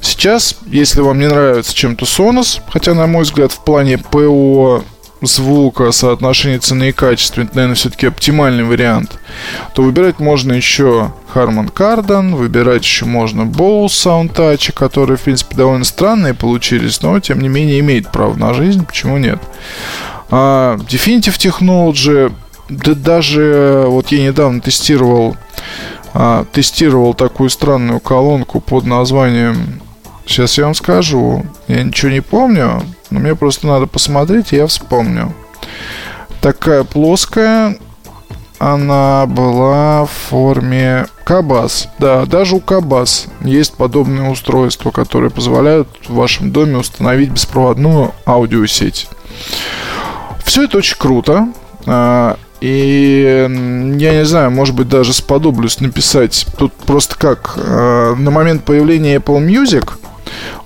Сейчас, если вам не нравится чем-то Sonos, хотя, на мой взгляд, в плане ПО звука, соотношение цены и качества, это, наверное, все-таки оптимальный вариант, то выбирать можно еще Harman Kardon, выбирать еще можно Bose Soundtouch, которые, в принципе, довольно странные получились, но, тем не менее, имеет право на жизнь, почему нет. А Definitive Technology, да даже вот я недавно тестировал а, тестировал такую странную колонку под названием Сейчас я вам скажу. Я ничего не помню, но мне просто надо посмотреть, и я вспомню. Такая плоская, она была в форме Кабас. Да, даже у Кабас есть подобные устройства, которые позволяют в вашем доме установить беспроводную аудиосеть. Все это очень круто. А, и я не знаю, может быть, даже сподоблюсь написать тут просто как а, на момент появления Apple Music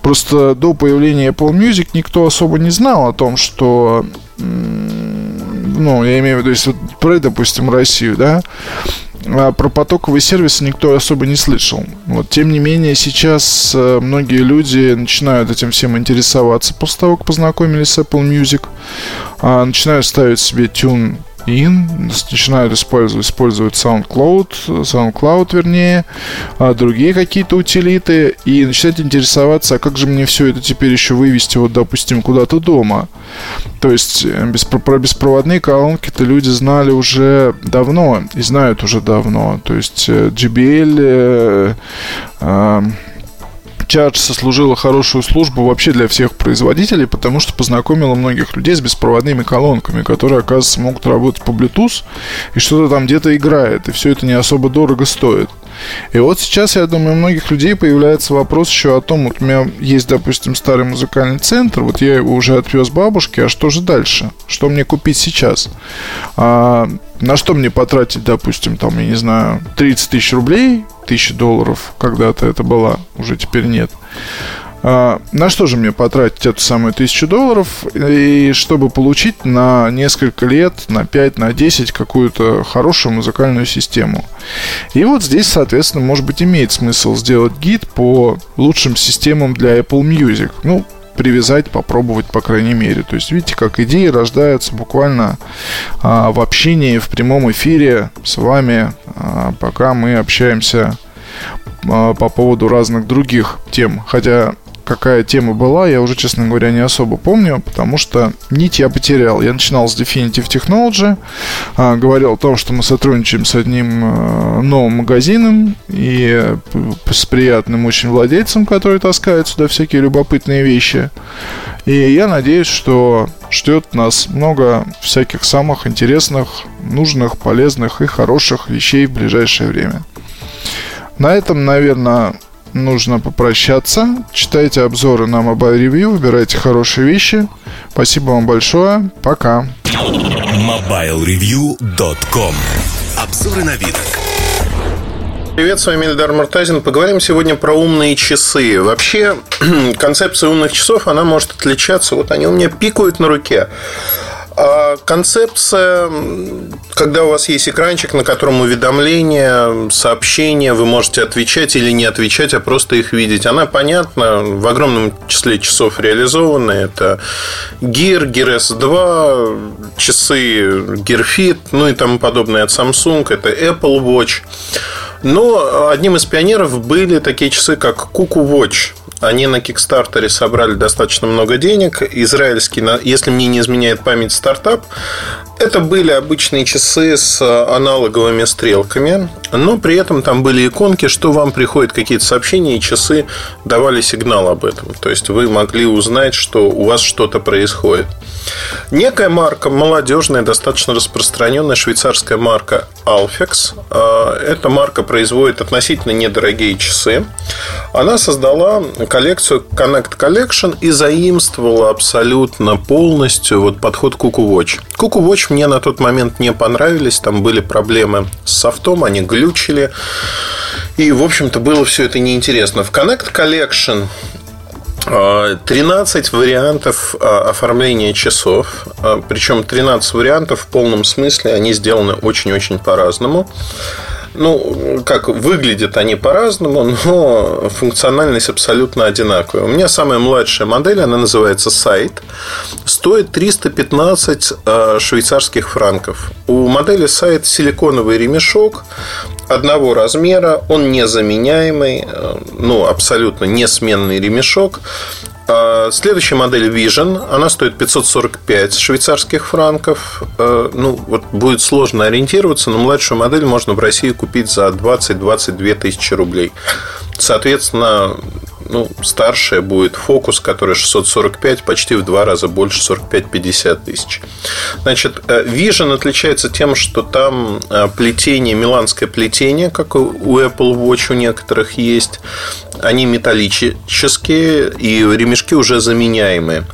Просто до появления Apple Music никто особо не знал о том, что ну, я имею в виду, если про, допустим, Россию, да, про потоковые сервисы никто особо не слышал. Вот, тем не менее, сейчас э, многие люди начинают этим всем интересоваться после того, как познакомились с Apple Music, а, начинают ставить себе тюн in, начинают использовать, использовать SoundCloud, SoundCloud вернее, а другие какие-то утилиты, и начинают интересоваться, а как же мне все это теперь еще вывести, вот, допустим, куда-то дома. То есть э, про беспроводные колонки-то люди знали уже давно, и знают уже давно. То есть э, JBL... Э, э, Charge сослужила хорошую службу вообще для всех производителей, потому что познакомила многих людей с беспроводными колонками, которые, оказывается, могут работать по Bluetooth, и что-то там где-то играет, и все это не особо дорого стоит. И вот сейчас, я думаю, у многих людей появляется вопрос еще о том, вот у меня есть, допустим, старый музыкальный центр, вот я его уже отвез бабушке, а что же дальше? Что мне купить сейчас? А, на что мне потратить, допустим, там, я не знаю, 30 тысяч рублей, тысячи долларов когда-то это была, уже теперь нет. А, на что же мне потратить эту самую тысячу долларов, и чтобы получить на несколько лет, на 5, на 10 какую-то хорошую музыкальную систему. И вот здесь, соответственно, может быть, имеет смысл сделать гид по лучшим системам для Apple Music. Ну, привязать, попробовать, по крайней мере. То есть, видите, как идеи рождаются буквально а, в общении, в прямом эфире с вами, а, пока мы общаемся а, по поводу разных других тем. Хотя какая тема была, я уже, честно говоря, не особо помню, потому что нить я потерял. Я начинал с Definitive Technology, а, говорил о том, что мы сотрудничаем с одним а, новым магазином и с приятным очень владельцем, который таскает сюда всякие любопытные вещи. И я надеюсь, что ждет нас много всяких самых интересных, нужных, полезных и хороших вещей в ближайшее время. На этом, наверное, нужно попрощаться. Читайте обзоры на Mobile Review, выбирайте хорошие вещи. Спасибо вам большое. Пока. MobileReview.com Обзоры на вид. Привет, с вами Эльдар Муртазин. Поговорим сегодня про умные часы. Вообще, концепция умных часов, она может отличаться. Вот они у меня пикают на руке. А концепция, когда у вас есть экранчик, на котором уведомления, сообщения, вы можете отвечать или не отвечать, а просто их видеть, она понятна, в огромном числе часов реализована. Это Gear, Gear S2, часы Gear Fit, ну и тому подобное от Samsung, это Apple Watch. Но одним из пионеров были такие часы, как Cuckoo Watch – они на Кикстартере собрали достаточно много денег. Израильский, если мне не изменяет память, стартап. Это были обычные часы с аналоговыми стрелками, но при этом там были иконки, что вам приходят какие-то сообщения, и часы давали сигнал об этом. То есть вы могли узнать, что у вас что-то происходит. Некая марка, молодежная, достаточно распространенная швейцарская марка Alfex. А, эта марка производит относительно недорогие часы. Она создала коллекцию Connect Collection и заимствовала абсолютно полностью вот подход Cuckoo Watch. Cuckoo Watch мне на тот момент не понравились. Там были проблемы с софтом, они глючили. И, в общем-то, было все это неинтересно. В Connect Collection 13 вариантов а, оформления часов. А, Причем 13 вариантов в полном смысле, они сделаны очень-очень по-разному. Ну, как выглядят они по-разному, но функциональность абсолютно одинаковая. У меня самая младшая модель, она называется Сайт, стоит 315 а, швейцарских франков. У модели Сайт силиконовый ремешок одного размера, он незаменяемый, э, ну, абсолютно несменный ремешок. А, следующая модель Vision, она стоит 545 швейцарских франков. Э, ну, вот будет сложно ориентироваться, но младшую модель можно в России купить за 20-22 тысячи рублей. Соответственно, ну, старшая будет фокус, который 645, почти в два раза больше, 45-50 тысяч. Значит, э, Vision отличается тем, что там э, плетение, миланское плетение, как у Apple Watch у некоторых есть. Они металлические, и ремешки уже заменяемые.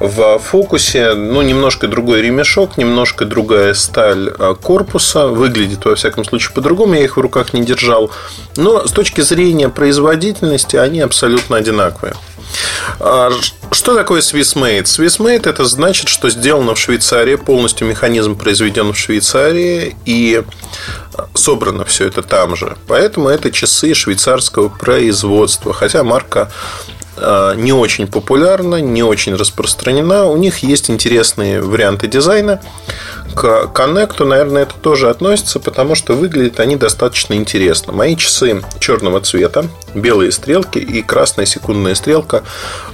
В фокусе, ну, немножко другой ремешок, немножко другая сталь а, корпуса. Выглядит, во всяком случае, по-другому. Я их в руках не держал. Но с точки зрения производительности они абсолютно одинаковые. А, что такое Swissmade? Swissmade это значит, что сделано в Швейцарии, полностью механизм произведен в Швейцарии и собрано все это там же. Поэтому это часы швейцарского производства. Хотя марка не очень популярна, не очень распространена. У них есть интересные варианты дизайна. К Connect, наверное, это тоже относится, потому что выглядят они достаточно интересно. Мои часы черного цвета, белые стрелки и красная секундная стрелка,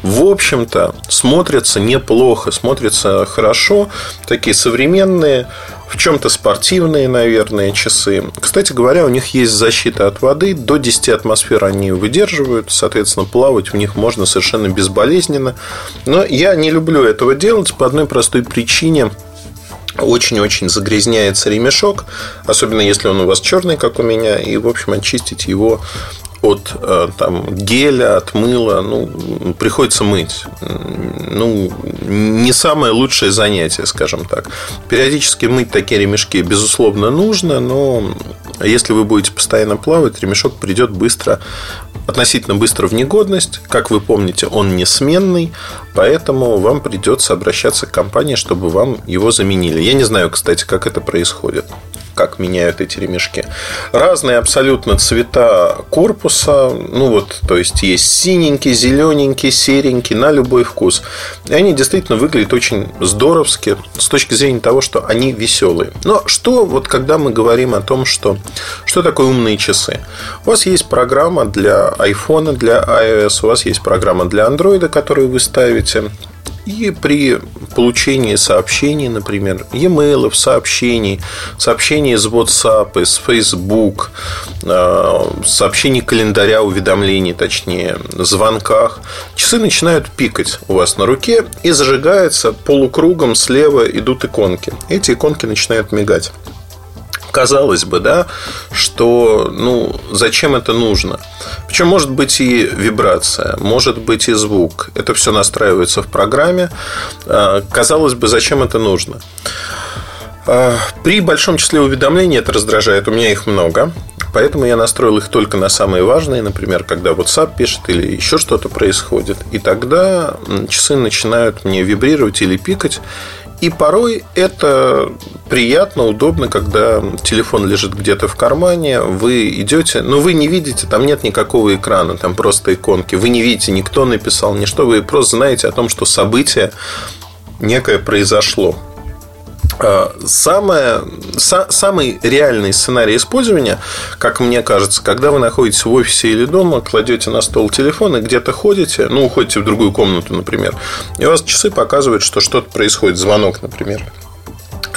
в общем-то, смотрятся неплохо, смотрятся хорошо, такие современные, в чем-то спортивные, наверное, часы. Кстати говоря, у них есть защита от воды. До 10 атмосфер они выдерживают. Соответственно, плавать в них можно совершенно безболезненно. Но я не люблю этого делать по одной простой причине очень-очень загрязняется ремешок, особенно если он у вас черный, как у меня, и, в общем, очистить его от э, там, геля, от мыла, ну, приходится мыть. Ну, не самое лучшее занятие, скажем так. Периодически мыть такие ремешки, безусловно, нужно, но если вы будете постоянно плавать, ремешок придет быстро, относительно быстро в негодность. Как вы помните, он не сменный, поэтому вам придется обращаться к компании, чтобы вам его заменили. Я не знаю, кстати, как это происходит как меняют эти ремешки. Разные абсолютно цвета корпуса. Ну вот, то есть есть синенький, зелененький, серенький, на любой вкус. И они действительно выглядят очень здоровски с точки зрения того, что они веселые. Но что вот когда мы говорим о том, что, что такое умные часы? У вас есть программа для iPhone, для iOS, у вас есть программа для Android, которую вы ставите. И при получении сообщений, например, e-mail, сообщений, сообщений из WhatsApp, из Facebook, э, сообщений календаря, уведомлений, точнее, звонках, часы начинают пикать у вас на руке и зажигается полукругом слева идут иконки. Эти иконки начинают мигать казалось бы, да, что, ну, зачем это нужно? Причем может быть и вибрация, может быть и звук. Это все настраивается в программе. А, казалось бы, зачем это нужно? А, при большом числе уведомлений это раздражает. У меня их много. Поэтому я настроил их только на самые важные, например, когда WhatsApp пишет или еще что-то происходит. И тогда часы начинают мне вибрировать или пикать. И порой это приятно, удобно, когда телефон лежит где-то в кармане, вы идете, но вы не видите, там нет никакого экрана, там просто иконки. Вы не видите, никто написал, ничто, вы просто знаете о том, что событие некое произошло. А, самое, са, самый реальный сценарий использования, как мне кажется, когда вы находитесь в офисе или дома, кладете на стол телефон и где-то ходите, ну, уходите в другую комнату, например, и у вас часы показывают, что что-то происходит, звонок, например.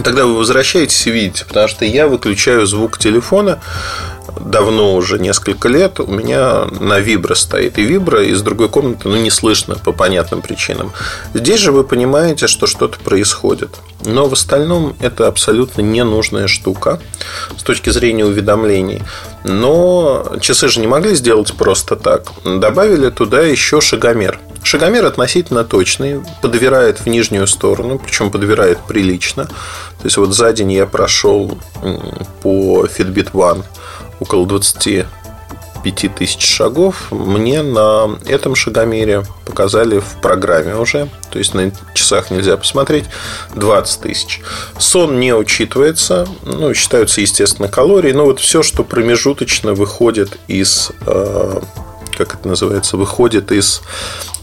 Тогда вы возвращаетесь и видите, потому что я выключаю звук телефона, давно уже несколько лет у меня на вибро стоит. И вибро из другой комнаты ну, не слышно по понятным причинам. Здесь же вы понимаете, что что-то происходит. Но в остальном это абсолютно ненужная штука с точки зрения уведомлений. Но часы же не могли сделать просто так. Добавили туда еще шагомер. Шагомер относительно точный, подвирает в нижнюю сторону, причем подвирает прилично. То есть вот за день я прошел по Fitbit One около 25 тысяч шагов, мне на этом шагомере показали в программе уже, то есть на часах нельзя посмотреть, 20 тысяч. Сон не учитывается, ну, считаются, естественно, калории, но вот все, что промежуточно выходит из э, как это называется, выходит из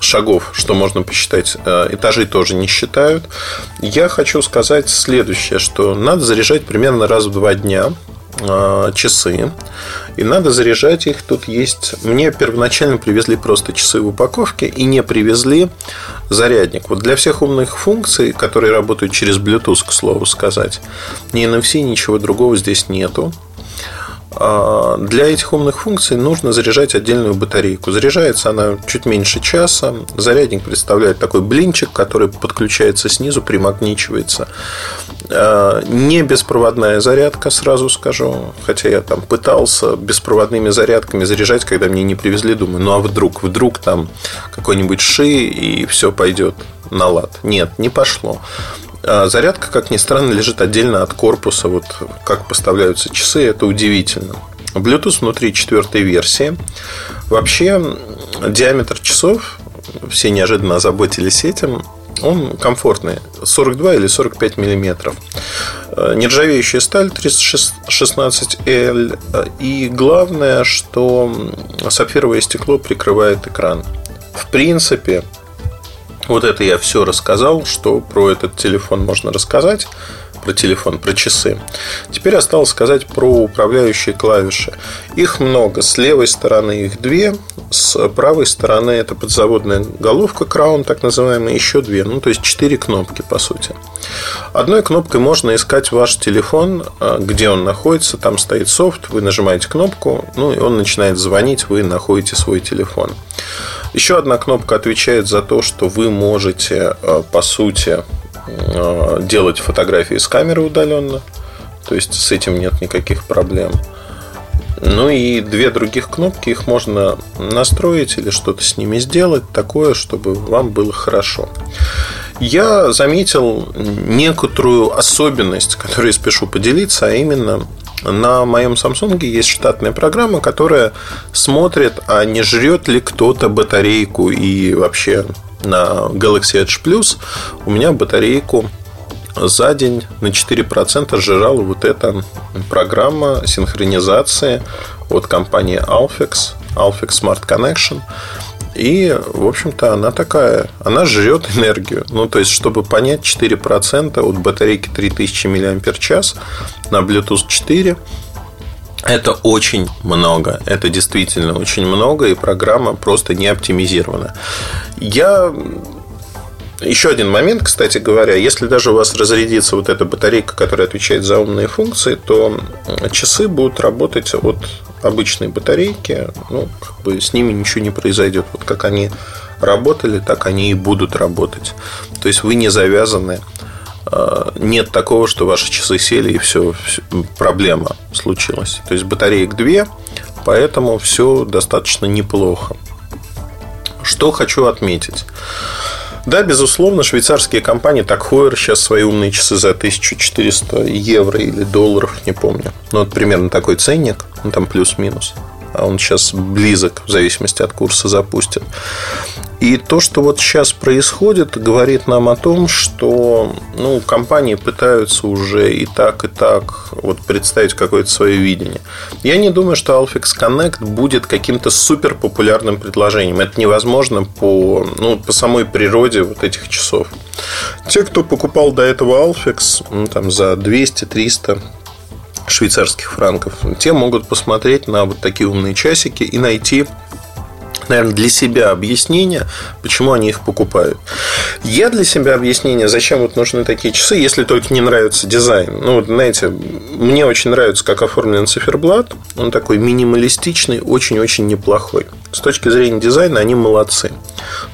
шагов, что можно посчитать. Э, этажи тоже не считают. Я хочу сказать следующее, что надо заряжать примерно раз в два дня часы. И надо заряжать их. Тут есть... Мне первоначально привезли просто часы в упаковке и не привезли зарядник. Вот для всех умных функций, которые работают через Bluetooth, к слову сказать, ни NFC, ничего другого здесь нету. А, для этих умных функций нужно заряжать отдельную батарейку. Заряжается она чуть меньше часа. Зарядник представляет такой блинчик, который подключается снизу, примагничивается. А, не беспроводная зарядка, сразу скажу. Хотя я там пытался беспроводными зарядками заряжать, когда мне не привезли. Думаю, ну а вдруг, вдруг там какой-нибудь ши и все пойдет на лад. Нет, не пошло. А зарядка, как ни странно, лежит отдельно от корпуса. Вот как поставляются часы, это удивительно. Bluetooth внутри четвертой версии. Вообще, диаметр часов, все неожиданно озаботились этим, он комфортный. 42 или 45 миллиметров. Нержавеющая сталь 316L. И главное, что сапфировое стекло прикрывает экран. В принципе, вот это я все рассказал, что про этот телефон можно рассказать, про телефон, про часы. Теперь осталось сказать про управляющие клавиши. Их много. С левой стороны их две, с правой стороны это подзаводная головка Crown, так называемая, еще две. Ну, то есть четыре кнопки, по сути. Одной кнопкой можно искать ваш телефон, а, где он находится, там стоит софт, вы нажимаете кнопку, ну и он начинает звонить, вы находите свой телефон. Еще одна кнопка отвечает за то, что вы можете, э, по сути, делать фотографии с камеры удаленно. То есть с этим нет никаких проблем. Ну и две других кнопки, их можно настроить или что-то с ними сделать такое, чтобы вам было хорошо. Я заметил некоторую особенность, которую я спешу поделиться, а именно на моем Samsung есть штатная программа, которая смотрит, а не жрет ли кто-то батарейку. И вообще на Galaxy Edge Plus у меня батарейку за день на 4% сжирала вот эта программа синхронизации от компании Alfix, Alfix Smart Connection. И, в общем-то, она такая, она жрет энергию. Ну, то есть, чтобы понять, 4% от батарейки 3000 мАч на Bluetooth 4 это очень много. Это действительно очень много, и программа просто не оптимизирована. Я еще один момент, кстати говоря, если даже у вас разрядится вот эта батарейка, которая отвечает за умные функции, то часы будут работать от обычной батарейки, ну, как бы с ними ничего не произойдет. Вот как они работали, так они и будут работать. То есть вы не завязаны. А, нет такого, что ваши часы сели и все, все проблема случилась. То есть батареек две, поэтому все достаточно неплохо. Что хочу отметить. Да, безусловно, швейцарские компании, так Heuer сейчас свои умные часы за 1400 евро или долларов, не помню. Ну, вот примерно такой ценник, ну, там плюс-минус он сейчас близок, в зависимости от курса запустят. И то, что вот сейчас происходит, говорит нам о том, что ну, компании пытаются уже и так, и так вот представить какое-то свое видение. Я не думаю, что Alfix Connect будет каким-то супер популярным предложением. Это невозможно по, ну, по самой природе вот этих часов. Те, кто покупал до этого Alfix ну, там, за 200-300 швейцарских франков, те могут посмотреть на вот такие умные часики и найти наверное, для себя объяснение, почему они их покупают. Я для себя объяснение, зачем вот нужны такие часы, если только не нравится дизайн. Ну, вот, знаете, мне очень нравится, как оформлен циферблат. Он такой минималистичный, очень-очень неплохой. С точки зрения дизайна они молодцы.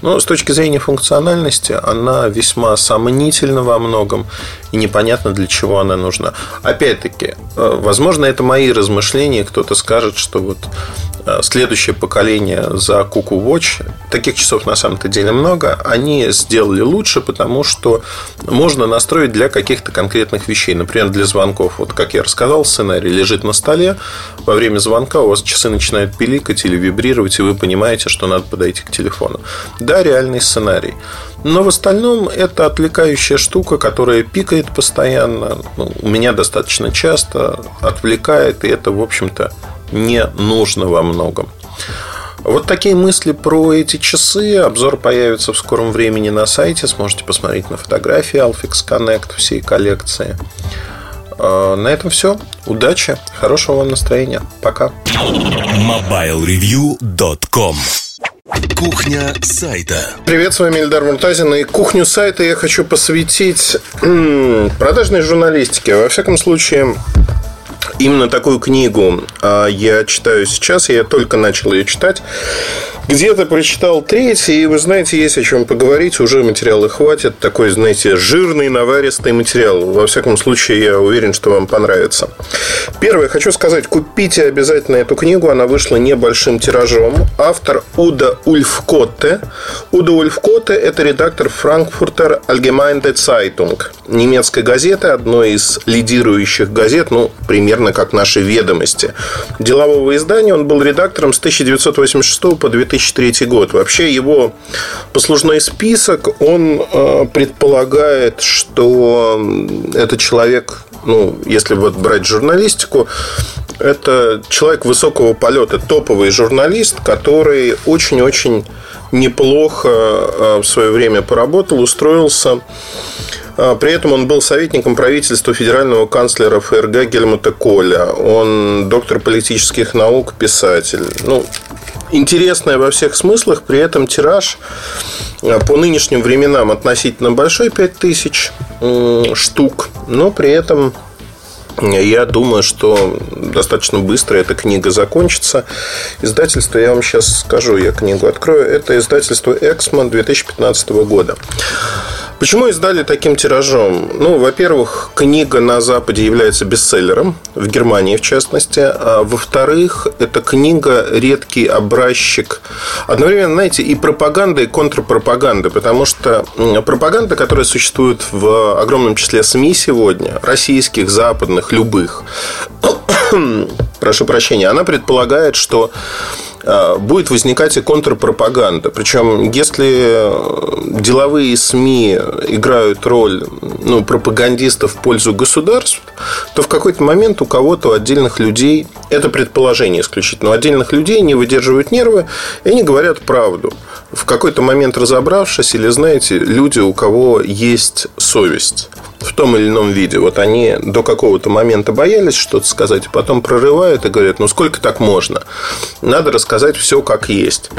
Но с точки зрения функциональности она весьма сомнительна во многом и непонятно для чего она нужна. Опять-таки, э, возможно, это мои размышления. Кто-то скажет, что вот Э, следующее поколение за Cuckoo Watch, таких часов на самом-то деле много, они сделали лучше, потому что можно настроить для каких-то конкретных вещей. Например, для звонков. Вот как я рассказал, сценарий лежит на столе. Во время звонка у вас часы начинают пиликать или вибрировать, вы понимаете, что надо подойти к телефону. Да, реальный сценарий. Но в остальном это отвлекающая штука, которая пикает постоянно. Ну, у меня достаточно часто отвлекает, и это, в общем-то, не нужно во многом. Вот такие мысли про эти часы. Обзор появится в скором времени на сайте. Сможете посмотреть на фотографии Alfix Connect всей коллекции. А, на этом все. Удачи, хорошего вам настроения. Пока. MobileReview.com Кухня сайта. Привет, с вами Эльдар Муртазин. И кухню сайта я хочу посвятить продажной журналистике. Во всяком случае, Именно такую книгу а, я читаю сейчас. Я только начал ее читать. Где-то прочитал третий, и вы знаете, есть о чем поговорить, уже материала хватит. Такой, знаете, жирный, наваристый материал. Во всяком случае, я уверен, что вам понравится. Первое, хочу сказать, купите обязательно эту книгу, она вышла небольшим тиражом. Автор Уда Ульфкотте. Уда Ульфкотте – это редактор Франкфуртер Allgemeine Zeitung, немецкой газеты, одной из лидирующих газет, ну, примерно как наши ведомости. Делового издания он был редактором с 1986 по 2000 2003 год. Вообще его послужной список, он э, предполагает, что это человек, ну, если вот брать журналистику, это человек высокого полета, топовый журналист, который очень-очень неплохо э, в свое время поработал, устроился. Э, при этом он был советником правительства федерального канцлера ФРГ Гельмута Коля. Он доктор политических наук, писатель. Ну, интересная во всех смыслах, при этом тираж э, по нынешним временам относительно большой, 5000 штук, но при этом я думаю, что достаточно быстро эта книга закончится. Издательство, я вам сейчас скажу, я книгу открою. Это издательство «Эксман» 2015 года. Почему издали таким тиражом? Ну, во-первых, книга на Западе является бестселлером, в Германии в частности. А во-вторых, эта книга редкий образчик одновременно, знаете, и пропаганды, и контрпропаганды, потому что пропаганда, которая существует в огромном числе СМИ сегодня, российских, западных, любых, прошу прощения, она предполагает, что а, будет возникать и контрпропаганда. Причем, если деловые СМИ играют роль ну, пропагандистов в пользу государств, то в какой-то момент у кого-то, у отдельных людей, это предположение исключительно, у отдельных людей не выдерживают нервы, и они говорят правду. В какой-то момент разобравшись, или, знаете, люди, у кого есть совесть в том или ином виде. Вот они до какого-то момента боялись что-то сказать, а потом прорывают и говорят, ну сколько так можно? Надо рассказать все как есть.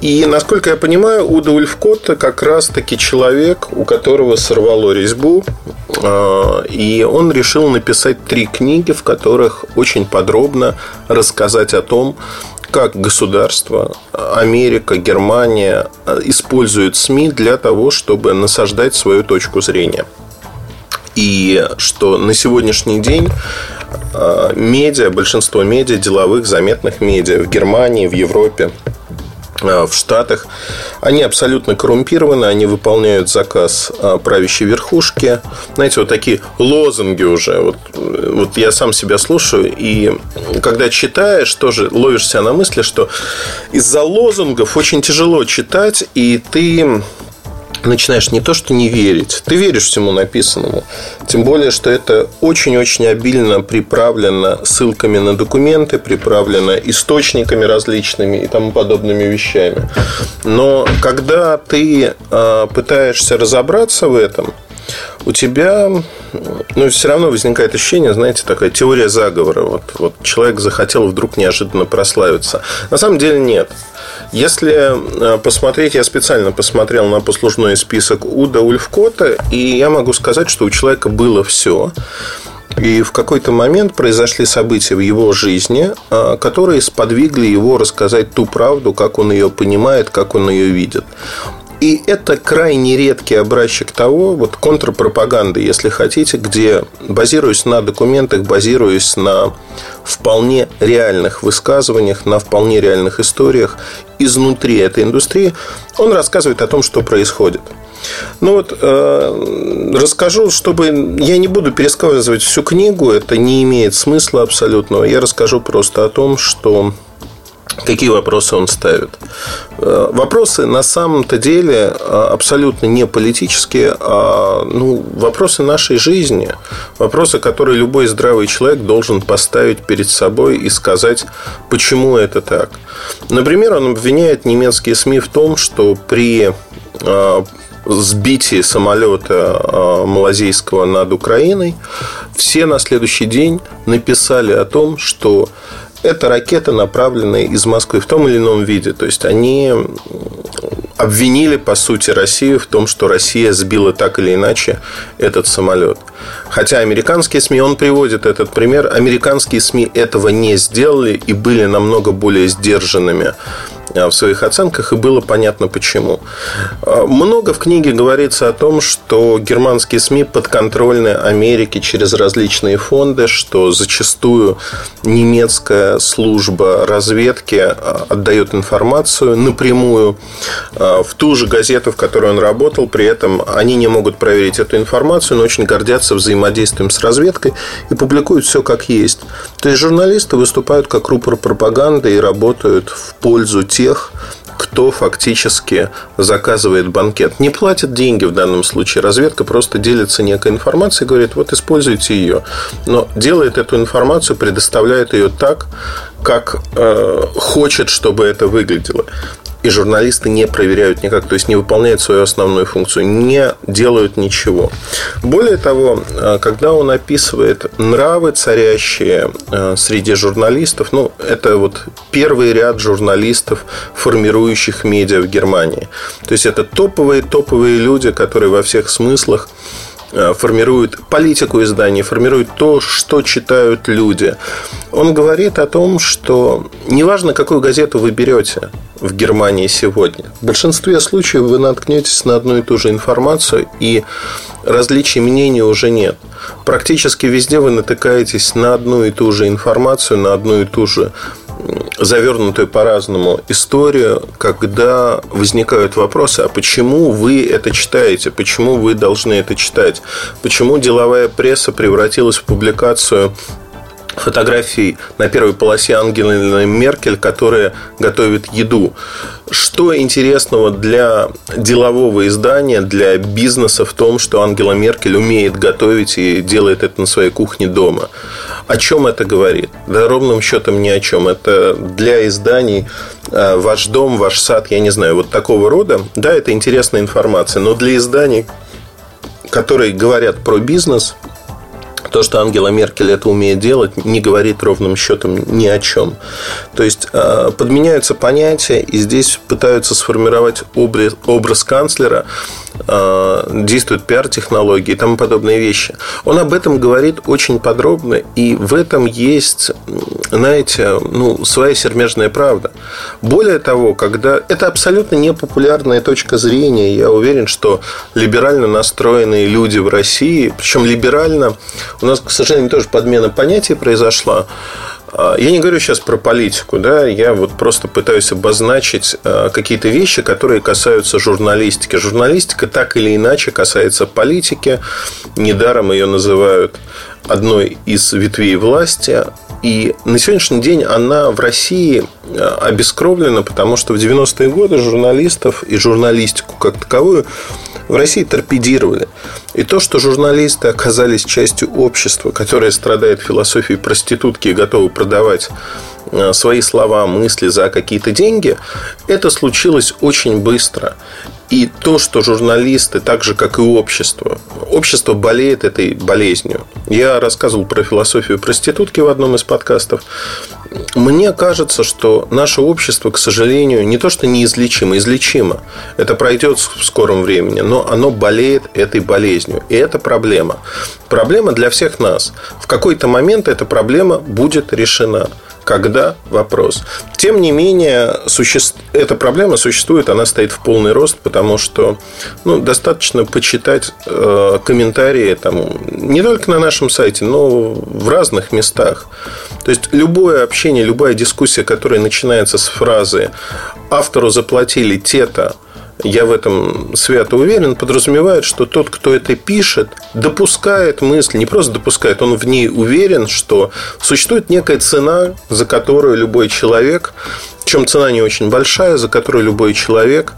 И, насколько я понимаю, Уда Ульфкотта как раз-таки человек, у которого сорвало резьбу, а, и он решил написать три книги, в которых очень подробно рассказать о том, как государство, Америка, Германия используют СМИ для того, чтобы насаждать свою точку зрения. И что на сегодняшний день а, медиа, большинство медиа, деловых, заметных медиа в Германии, в Европе, а, в Штатах, они абсолютно коррумпированы, они выполняют заказ а, правящей верхушки. Знаете, вот такие лозунги уже. Вот, вот я сам себя слушаю, и когда читаешь, тоже ловишься на мысли, что из-за лозунгов очень тяжело читать, и ты начинаешь не то, что не верить, ты веришь всему написанному. Тем более, что это очень-очень обильно приправлено ссылками на документы, приправлено источниками различными и тому подобными вещами. Но когда ты э, пытаешься разобраться в этом, у тебя ну, все равно возникает ощущение, знаете, такая теория заговора. Вот, вот человек захотел вдруг неожиданно прославиться. На самом деле нет. Если э, посмотреть, я специально посмотрел на послужной список Уда Ульфкота, и я могу сказать, что у человека было все. И в какой-то момент произошли события в его жизни, э, которые сподвигли его рассказать ту правду, как он ее понимает, как он ее видит. И это крайне редкий образчик того, вот контрпропаганды, если хотите, где, базируясь на документах, базируясь на вполне реальных высказываниях, на вполне реальных историях изнутри этой индустрии, он рассказывает о том, что происходит. Ну вот, э, расскажу, чтобы я не буду пересказывать всю книгу, это не имеет смысла абсолютного. Я расскажу просто о том, что Какие вопросы он ставит? Э, вопросы на самом-то деле э, абсолютно не политические, а ну, вопросы нашей жизни. Вопросы, которые любой здравый человек должен поставить перед собой и сказать, почему это так. Например, он обвиняет немецкие СМИ в том, что при э, сбитии самолета малазийского над Украиной, все на следующий день написали о том, что это ракеты, направленные из Москвы в том или ином виде. То есть они обвинили, по сути, Россию в том, что Россия сбила так или иначе этот самолет. Хотя американские СМИ, он приводит этот пример, американские СМИ этого не сделали и были намного более сдержанными в своих оценках, и было понятно почему. Э, много в книге говорится о том, что германские СМИ подконтрольны Америке через различные фонды, что зачастую немецкая служба разведки э, отдает информацию напрямую в ту же газету, в которой он работал, при этом они не могут проверить эту информацию, но очень гордятся взаимодействием с разведкой и публикуют все как есть. То есть журналисты выступают как рупор пропаганды и работают в пользу тех, тех, кто фактически заказывает банкет. Не платят деньги в данном случае. Разведка просто делится некой информацией говорит, вот используйте ее. Но делает эту информацию, предоставляет ее так, как э, хочет, чтобы это выглядело и журналисты не проверяют никак, то есть не выполняют свою основную функцию, не делают ничего. Более того, э, когда он описывает нравы, царящие э, среди журналистов, ну, это вот первый ряд журналистов, формирующих медиа в Германии. То есть это топовые, топовые люди, которые во всех смыслах формирует политику издания, формирует то, что читают люди. Он говорит о том, что неважно, какую газету вы берете в Германии сегодня, в большинстве случаев вы наткнетесь на одну и ту же информацию, и различий мнений уже нет. Практически везде вы натыкаетесь на одну и ту же информацию, на одну и ту же завернутую по-разному историю, когда возникают вопросы, а почему вы это читаете, почему вы должны это читать, почему деловая пресса превратилась в публикацию фотографий на первой полосе Ангелы Меркель, которая готовит еду. Что интересного для делового издания, для бизнеса в том, что Ангела Меркель умеет готовить и делает это на своей кухне дома? О чем это говорит? Да ровным счетом ни о чем. Это для изданий э, ваш дом, ваш сад, я не знаю, вот такого рода. Да, это интересная информация, но для изданий, которые говорят про бизнес, то, что Ангела Меркель это умеет делать, не говорит ровным счетом ни о чем. То есть э, подменяются понятия, и здесь пытаются сформировать образ, канцлера, действуют пиар-технологии и тому подобные вещи. Он об этом говорит очень подробно, и в этом есть, знаете, ну, своя сермежная правда. Более того, когда это абсолютно непопулярная точка зрения, я уверен, что либерально настроенные люди в России, причем либерально у нас, к сожалению, тоже подмена понятий произошла. А, я не говорю сейчас про политику, да, я вот просто пытаюсь обозначить а, какие-то вещи, которые касаются журналистики. Журналистика так или иначе касается политики. Недаром ее называют одной из ветвей власти. И на сегодняшний день она в России а, обескровлена, потому что в 90-е годы журналистов и журналистику как таковую в России торпедировали. И то, что журналисты оказались частью общества, которое страдает философией проститутки и готовы продавать э, свои слова, мысли за какие-то деньги, это случилось очень быстро. И то, что журналисты, так же как и общество, общество болеет этой болезнью. Я рассказывал про философию проститутки в одном из подкастов. Мне кажется, что наше общество, к сожалению, не то что неизлечимо, излечимо. Это пройдет в скором времени, но оно болеет этой болезнью. И это проблема. Проблема для всех нас. В какой-то момент эта проблема будет решена. Когда? Вопрос. Тем не менее, суще... эта проблема существует, она стоит в полный рост, потому что ну, достаточно почитать э, комментарии там, не только на нашем сайте, но в разных местах. То есть любое общение, любая дискуссия, которая начинается с фразы «автору заплатили те-то», я в этом свято уверен, подразумевает, что тот, кто это пишет, допускает мысль, не просто допускает, он в ней уверен, что существует некая цена, за которую любой человек, причем цена не очень большая, за которую любой человек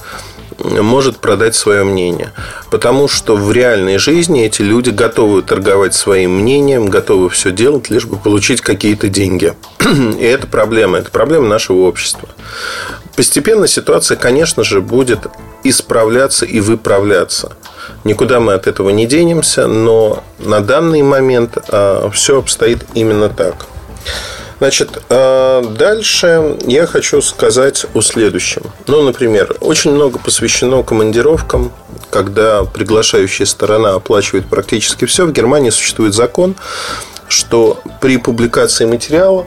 может продать свое мнение. Потому что в реальной жизни эти люди готовы торговать своим мнением, готовы все делать, лишь бы получить какие-то деньги. И это проблема. Это проблема нашего общества. Постепенно ситуация, конечно же, будет исправляться и выправляться. Никуда мы от этого не денемся, но на данный момент а, все обстоит именно так. Значит, э, дальше я хочу сказать о следующем. Ну, например, очень много посвящено командировкам, когда приглашающая сторона оплачивает практически все. В Германии существует закон, что при публикации материала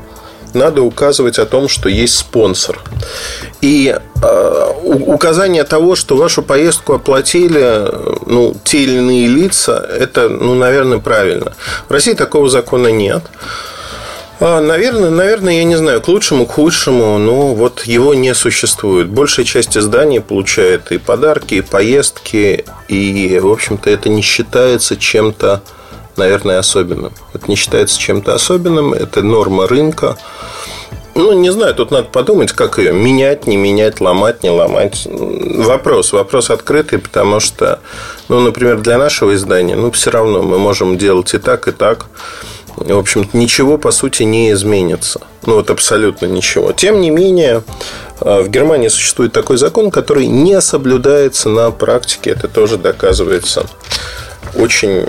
надо указывать о том, что есть спонсор. И э, указание того, что вашу поездку оплатили ну, те или иные лица, это, ну, наверное, правильно. В России такого закона нет. Наверное, наверное, я не знаю, к лучшему, к худшему, но вот его не существует. Большая часть изданий получает и подарки, и поездки, и, в общем-то, это не считается чем-то, наверное, особенным. Это не считается чем-то особенным, это норма рынка. Ну, не знаю, тут надо подумать, как ее менять, не менять, ломать, не ломать. Вопрос, вопрос открытый, потому что, ну, например, для нашего издания, ну, все равно мы можем делать и так, и так в общем-то, ничего, по сути, не изменится. Ну, вот абсолютно ничего. Тем не менее, э, в Германии существует такой закон, который не соблюдается на практике. Это тоже доказывается очень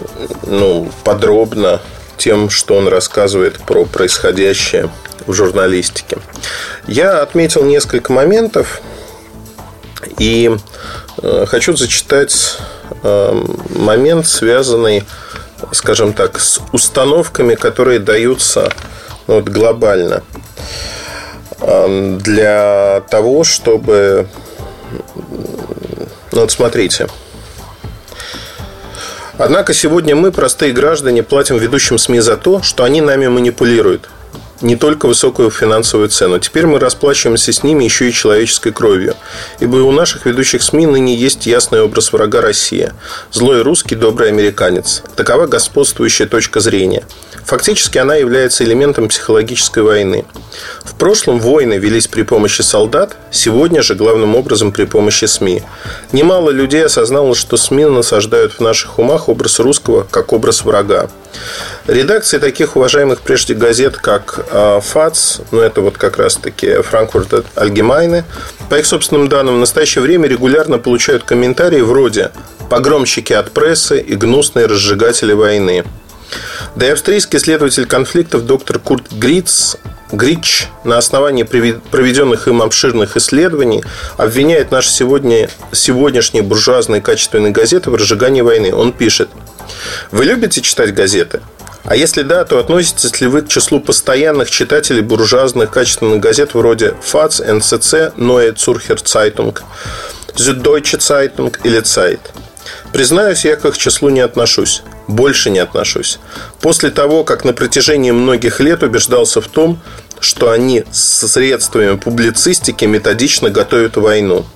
ну, подробно тем, что он рассказывает про происходящее в журналистике. Я отметил несколько моментов и э, хочу зачитать э, момент, связанный скажем так, с установками, которые даются ну, вот, глобально для того, чтобы... Ну, вот смотрите. Однако сегодня мы, простые граждане, платим ведущим СМИ за то, что они нами манипулируют не только высокую финансовую цену. Теперь мы расплачиваемся с ними еще и человеческой кровью. Ибо у наших ведущих СМИ ныне есть ясный образ врага России. Злой русский, добрый американец. Такова господствующая точка зрения. Фактически она является элементом психологической войны. В прошлом войны велись при помощи солдат, сегодня же главным образом при помощи СМИ. Немало людей осознало, что СМИ насаждают в наших умах образ русского как образ врага. Редакции таких уважаемых прежде газет, как а, ФАЦ, ну это вот как раз-таки Франкфурт Альгемайны, по их собственным данным, в настоящее время регулярно получают комментарии вроде «погромщики от прессы» и «гнусные разжигатели войны». Да и австрийский исследователь конфликтов доктор Курт Гриц Грич на основании проведенных им обширных исследований обвиняет наши сегодня, сегодняшние буржуазные качественные газеты в разжигании войны. Он пишет, вы любите читать газеты? А если да, то относитесь ли вы к числу постоянных читателей буржуазных качественных газет вроде ФАЦ, НЦЦ, Neue Zürcher Zeitung, Süddeutsche Zeitung или Zeit? Признаюсь, я к их числу не отношусь. Больше не отношусь. После того, как на протяжении многих лет убеждался в том, что они с средствами публицистики методично готовят войну.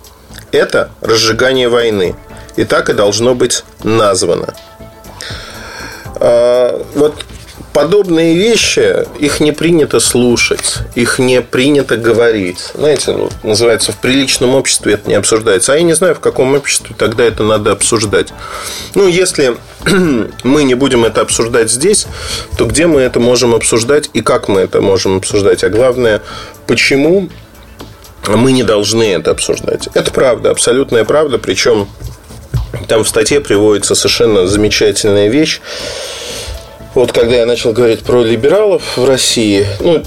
Это разжигание войны. И так и должно быть названо. А, вот подобные вещи, их не принято слушать, их не принято говорить. Знаете, ну, называется, в приличном обществе это не обсуждается. А я не знаю, в каком обществе тогда это надо обсуждать. Ну, если мы не будем это обсуждать здесь, то где мы это можем обсуждать и как мы это можем обсуждать? А главное, почему мы не должны это обсуждать? Это правда, абсолютная правда, причем там в статье приводится совершенно замечательная вещь. Вот когда я начал говорить про либералов в России, ну,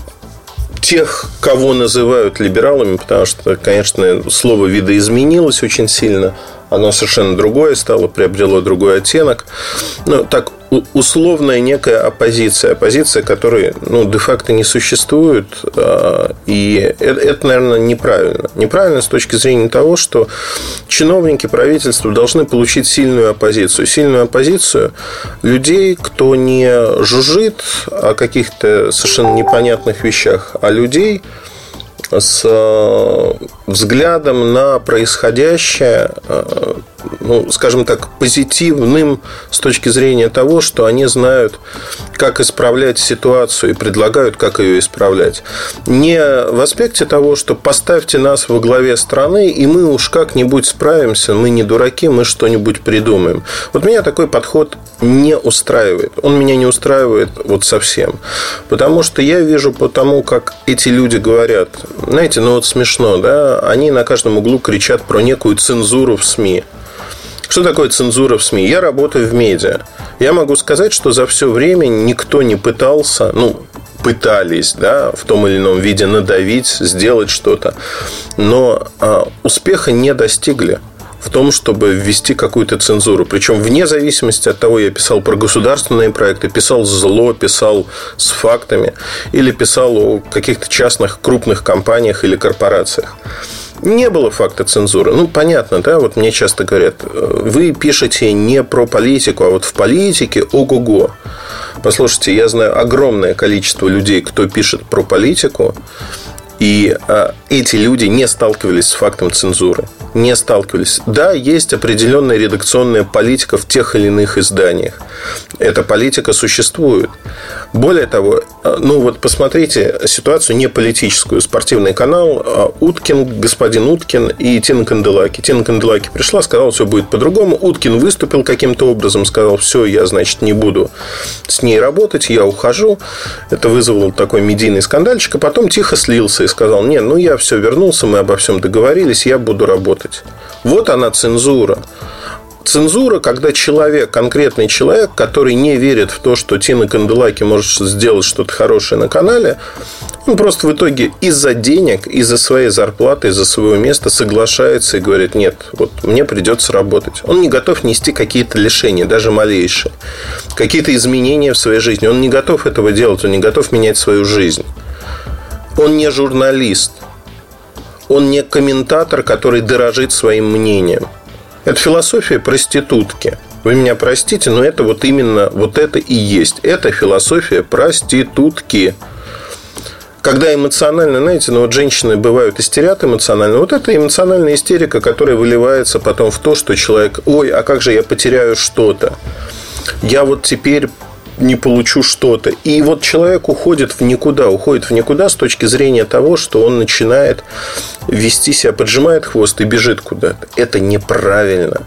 тех, кого называют либералами, потому что, конечно, слово видоизменилось очень сильно – оно совершенно другое стало, приобрело другой оттенок. Ну, так, условная некая оппозиция, оппозиция, которой, ну, де-факто не существует, а, и это, это, наверное, неправильно. Неправильно с точки зрения того, что чиновники правительства должны получить сильную оппозицию. Сильную оппозицию людей, кто не жужжит о каких-то совершенно непонятных вещах, а людей, с э, взглядом на происходящее, э, ну, скажем так, позитивным с точки зрения того, что они знают, как исправлять ситуацию и предлагают, как ее исправлять. Не в аспекте того, что поставьте нас во главе страны, и мы уж как-нибудь справимся, мы не дураки, мы что-нибудь придумаем. Вот меня такой подход не устраивает. Он меня не устраивает вот совсем. Потому что я вижу по тому, как эти люди говорят, знаете, ну вот смешно, да, они на каждом углу кричат про некую цензуру в СМИ. Что такое цензура в СМИ? Я работаю в медиа. Я могу сказать, что за все время никто не пытался, ну, пытались да, в том или ином виде надавить, сделать что-то, но а, успеха не достигли в том, чтобы ввести какую-то цензуру. Причем вне зависимости от того, я писал про государственные проекты, писал зло, писал с фактами или писал о каких-то частных крупных компаниях или корпорациях. Не было факта цензуры. Ну, понятно, да, вот мне часто говорят, вы пишете не про политику, а вот в политике ого-го. Послушайте, я знаю огромное количество людей, кто пишет про политику, и а, эти люди не сталкивались с фактом цензуры. Не сталкивались. Да, есть определенная редакционная политика в тех или иных изданиях. Эта политика существует. Более того, а, ну вот посмотрите ситуацию не политическую. Спортивный канал а, Уткин, господин Уткин и Тина Канделаки. Тина Канделаки пришла, сказала, все будет по-другому. Уткин выступил каким-то образом, сказал, все, я, значит, не буду с ней работать, я ухожу. Это вызвало такой медийный скандальчик, а потом тихо слился и сказал, не, ну я все вернулся, мы обо всем договорились, я буду работать. Вот она цензура. Цензура, когда человек, конкретный человек, который не верит в то, что Тина Канделаки может сделать что-то хорошее на канале, он просто в итоге из-за денег, из-за своей зарплаты, из-за своего места соглашается и говорит, нет, вот мне придется работать. Он не готов нести какие-то лишения, даже малейшие. Какие-то изменения в своей жизни. Он не готов этого делать, он не готов менять свою жизнь. Он не журналист. Он не комментатор, который дорожит своим мнением. Это философия проститутки. Вы меня простите, но это вот именно вот это и есть. Это философия проститутки. Когда эмоционально, знаете, ну вот женщины бывают истерят эмоционально. Вот это эмоциональная истерика, которая выливается потом в то, что человек, ой, а как же я потеряю что-то? Я вот теперь не получу что-то. И вот человек уходит в никуда, уходит в никуда с точки зрения того, что он начинает вести себя, поджимает хвост и бежит куда-то. Это неправильно.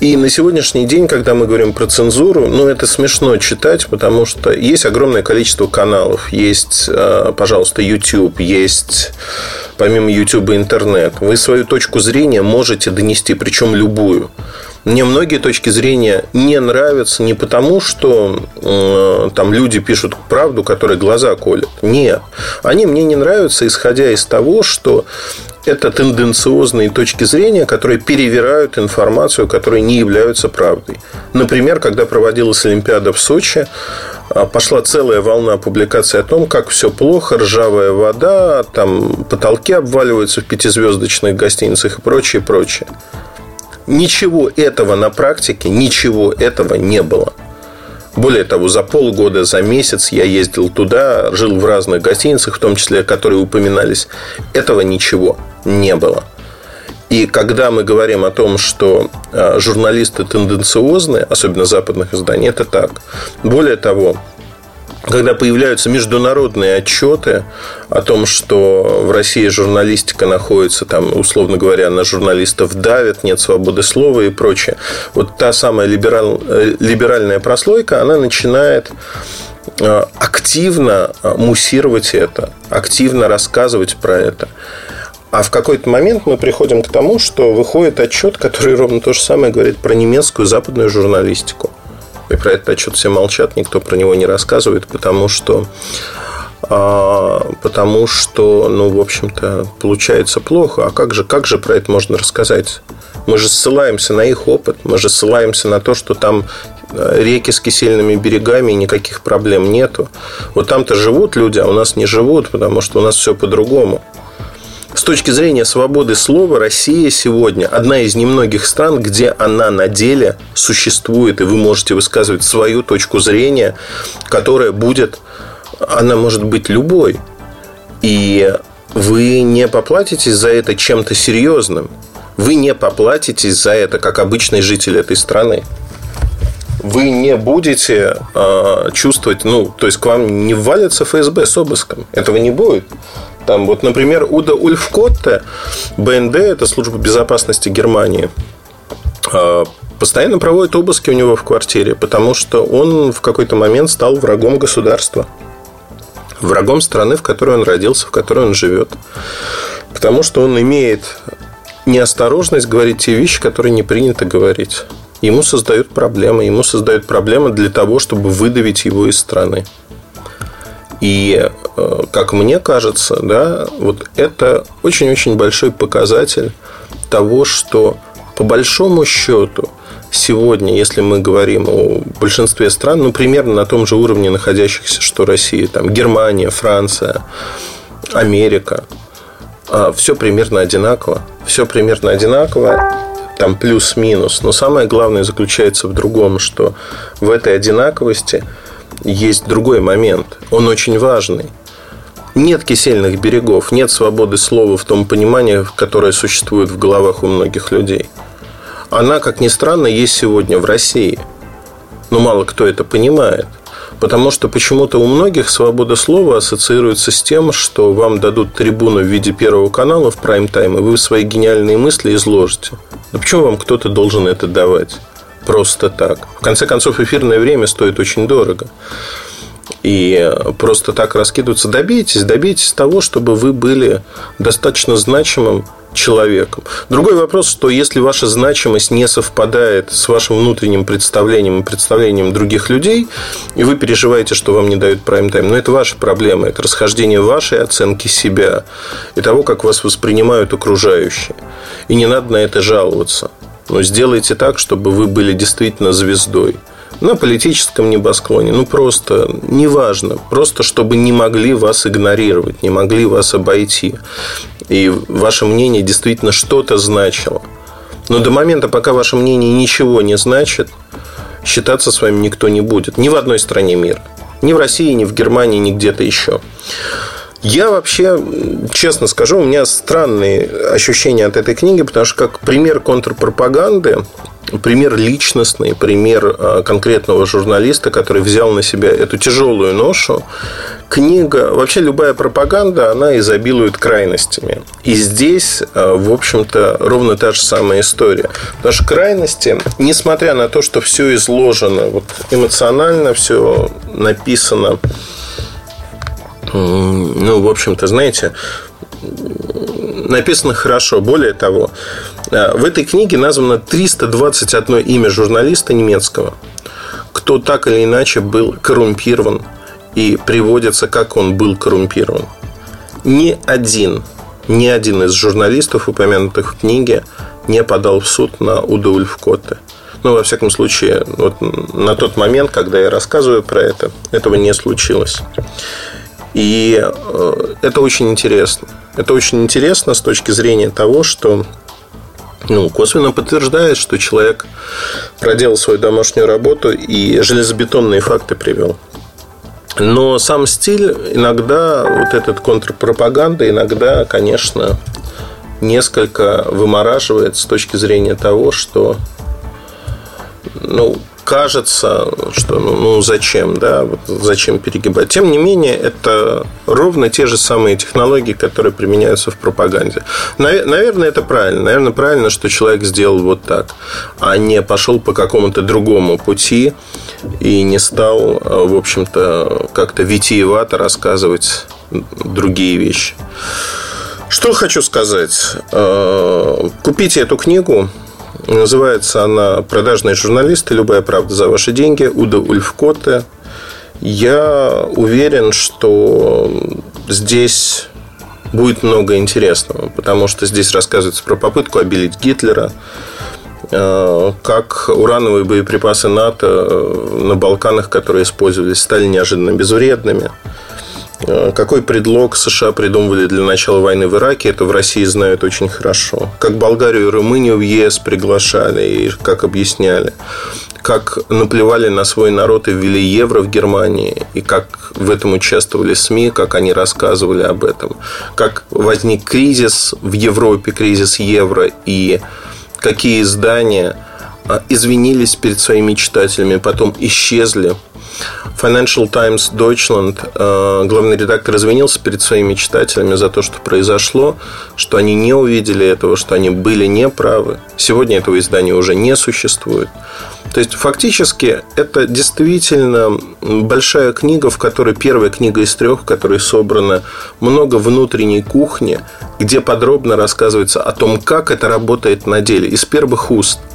И на сегодняшний день, когда мы говорим про цензуру, ну, это смешно читать, потому что есть огромное количество каналов. Есть, э, пожалуйста, YouTube, есть помимо YouTube интернет. Вы свою точку зрения можете донести, причем любую. Мне многие точки зрения не нравятся не потому, что э, там люди пишут правду, которая глаза колет. Нет. Они мне не нравятся, исходя из того, что это тенденциозные точки зрения, которые перевирают информацию, которые не являются правдой. Например, когда проводилась Олимпиада в Сочи, а, пошла целая волна публикаций о том, как все плохо, ржавая вода, там потолки обваливаются в пятизвездочных гостиницах и прочее, прочее. Ничего этого на практике, ничего этого не было. Более того, за полгода, за месяц я ездил туда, жил в разных гостиницах, в том числе, которые упоминались. Этого ничего не было. И когда мы говорим о том, что а, журналисты тенденциозные, особенно западных изданий, это так. Более того, когда появляются международные отчеты о том, что в России журналистика находится там, условно говоря, на журналистов давят, нет свободы слова и прочее. Вот та самая либераль, э, либеральная прослойка, она начинает э, активно э, муссировать это, активно рассказывать про это. А в какой-то момент мы приходим к тому, что выходит отчет, который ровно то же самое говорит про немецкую западную журналистику. И про этот отчет все молчат, никто про него не рассказывает, потому что а, потому что, ну, в общем-то, получается плохо. А как же, как же про это можно рассказать? Мы же ссылаемся на их опыт, мы же ссылаемся на то, что там э, реки с кисельными берегами и никаких проблем нету. Вот там-то живут люди, а у нас не живут, потому что у нас все по-другому. С точки зрения свободы слова, Россия сегодня одна из немногих стран, где она на деле существует, и вы можете высказывать свою точку зрения, которая будет, она может быть любой. И вы не поплатитесь за это чем-то серьезным. Вы не поплатитесь за это, как обычный житель этой страны вы не будете э, чувствовать, ну, то есть к вам не ввалится ФСБ с обыском. Этого не будет. Там вот, например, Уда Ульфкотте, БНД, это служба безопасности Германии, а, постоянно проводит обыски у него в квартире, потому что он в какой-то момент стал врагом государства. Врагом страны, в которой он родился, в которой он живет. Потому что он имеет неосторожность говорить те вещи, которые не принято говорить. Ему создают проблемы. Ему создают проблемы для того, чтобы выдавить его из страны. И, э, как мне кажется, да, вот это очень-очень большой показатель того, что по большому счету сегодня, если мы говорим о большинстве стран, ну, примерно на том же уровне находящихся, что Россия, там, Германия, Франция, Америка, а, все примерно одинаково. Все примерно одинаково, там плюс-минус. Но самое главное заключается в другом, что в этой одинаковости есть другой момент. Он очень важный. Нет кисельных берегов, нет свободы слова в том понимании, которое существует в головах у многих людей. Она, как ни странно, есть сегодня в России. Но мало кто это понимает. Потому что почему-то у многих свобода слова ассоциируется с тем, что вам дадут трибуну в виде первого канала в прайм-тайм, и вы свои гениальные мысли изложите. Но почему вам кто-то должен это давать? Просто так. В конце концов, эфирное время стоит очень дорого. И просто так раскидываться. Добейтесь, добейтесь того, чтобы вы были достаточно значимым человеком. Другой вопрос, что если ваша значимость не совпадает с вашим внутренним представлением и представлением других людей, и вы переживаете, что вам не дают прайм-тайм, но это ваша проблема, это расхождение вашей оценки себя и того, как вас воспринимают окружающие. И не надо на это жаловаться. Но сделайте так, чтобы вы были действительно звездой на политическом небосклоне, ну просто неважно, просто чтобы не могли вас игнорировать, не могли вас обойти. И ваше мнение действительно что-то значило. Но до момента, пока ваше мнение ничего не значит, считаться с вами никто не будет. Ни в одной стране мира. Ни в России, ни в Германии, ни где-то еще. Я вообще, честно скажу, у меня странные ощущения от этой книги, потому что как пример контрпропаганды, пример личностный, пример а, конкретного журналиста, который взял на себя эту тяжелую ношу. Книга, вообще любая пропаганда, она изобилует крайностями. И здесь, а, в общем-то, ровно та же самая история. Потому что крайности, несмотря на то, что все изложено вот, эмоционально, все написано ну, в общем-то, знаете, написано хорошо. Более того, э, в этой книге названо 321 имя журналиста немецкого, кто так или иначе был коррумпирован и приводится, как он был коррумпирован. Ни один, ни один из журналистов, упомянутых в книге, не подал в суд на Уда Ульфкотте. Ну, во всяком случае, вот на тот момент, когда я рассказываю про это, этого не случилось. И э, это очень интересно. Это очень интересно с точки зрения того, что ну, косвенно подтверждает, что человек проделал свою домашнюю работу и железобетонные факты привел. Но сам стиль иногда, вот этот контрпропаганда, иногда, конечно, несколько вымораживает с точки зрения того, что ну, кажется, что ну, ну зачем, да, вот зачем перегибать. Тем не менее, это ровно те же самые технологии, которые применяются в пропаганде. Наверное, это правильно. Наверное, правильно, что человек сделал вот так, а не пошел по какому-то другому пути и не стал, в общем-то, как-то витиевато рассказывать другие вещи. Что хочу сказать. Э, купите эту книгу. Называется она «Продажные журналисты. Любая правда за ваши деньги». Уда Ульфкоте. Я уверен, что здесь будет много интересного, потому что здесь рассказывается про попытку обелить Гитлера, э, как урановые боеприпасы НАТО э, на Балканах, которые использовались, стали неожиданно безвредными – какой предлог США придумывали для начала войны в Ираке, это в России знают очень хорошо. Как Болгарию и Румынию в ЕС приглашали и как объясняли. Как наплевали на свой народ и ввели евро в Германии. И как в этом участвовали СМИ, как они рассказывали об этом. Как возник кризис в Европе, кризис евро. И какие издания извинились перед своими читателями, потом исчезли Financial Times Deutschland, э, главный редактор извинился перед своими читателями за то, что произошло, что они не увидели этого, что они были неправы. Сегодня этого издания уже не существует. То есть, фактически, это действительно большая книга, в которой первая книга из трех, в которой собрано много внутренней кухни, где подробно рассказывается о том, как это работает на деле, из первых уст –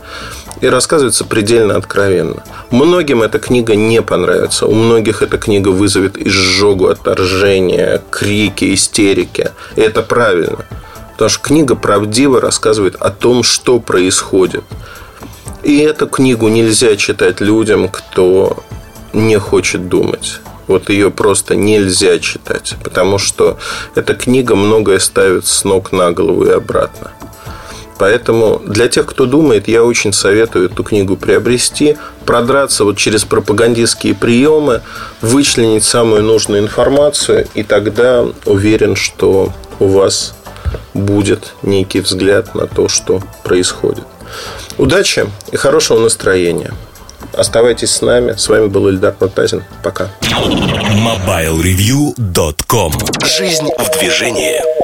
и рассказывается предельно откровенно. Многим эта книга не понравится. У многих эта книга вызовет изжогу, отторжение, крики, истерики. И это правильно. Потому что книга правдиво рассказывает о том, что происходит. И эту книгу нельзя читать людям, кто не хочет думать. Вот ее просто нельзя читать, потому что эта книга многое ставит с ног на голову и обратно. Поэтому для тех, кто думает, я очень советую эту книгу приобрести, продраться вот через пропагандистские приемы, вычленить самую нужную информацию, и тогда уверен, что у вас будет некий взгляд на то, что происходит. Удачи и хорошего настроения. Оставайтесь с нами. С вами был Ильдар Муртазин. Пока. MobileReview.com Жизнь в движении.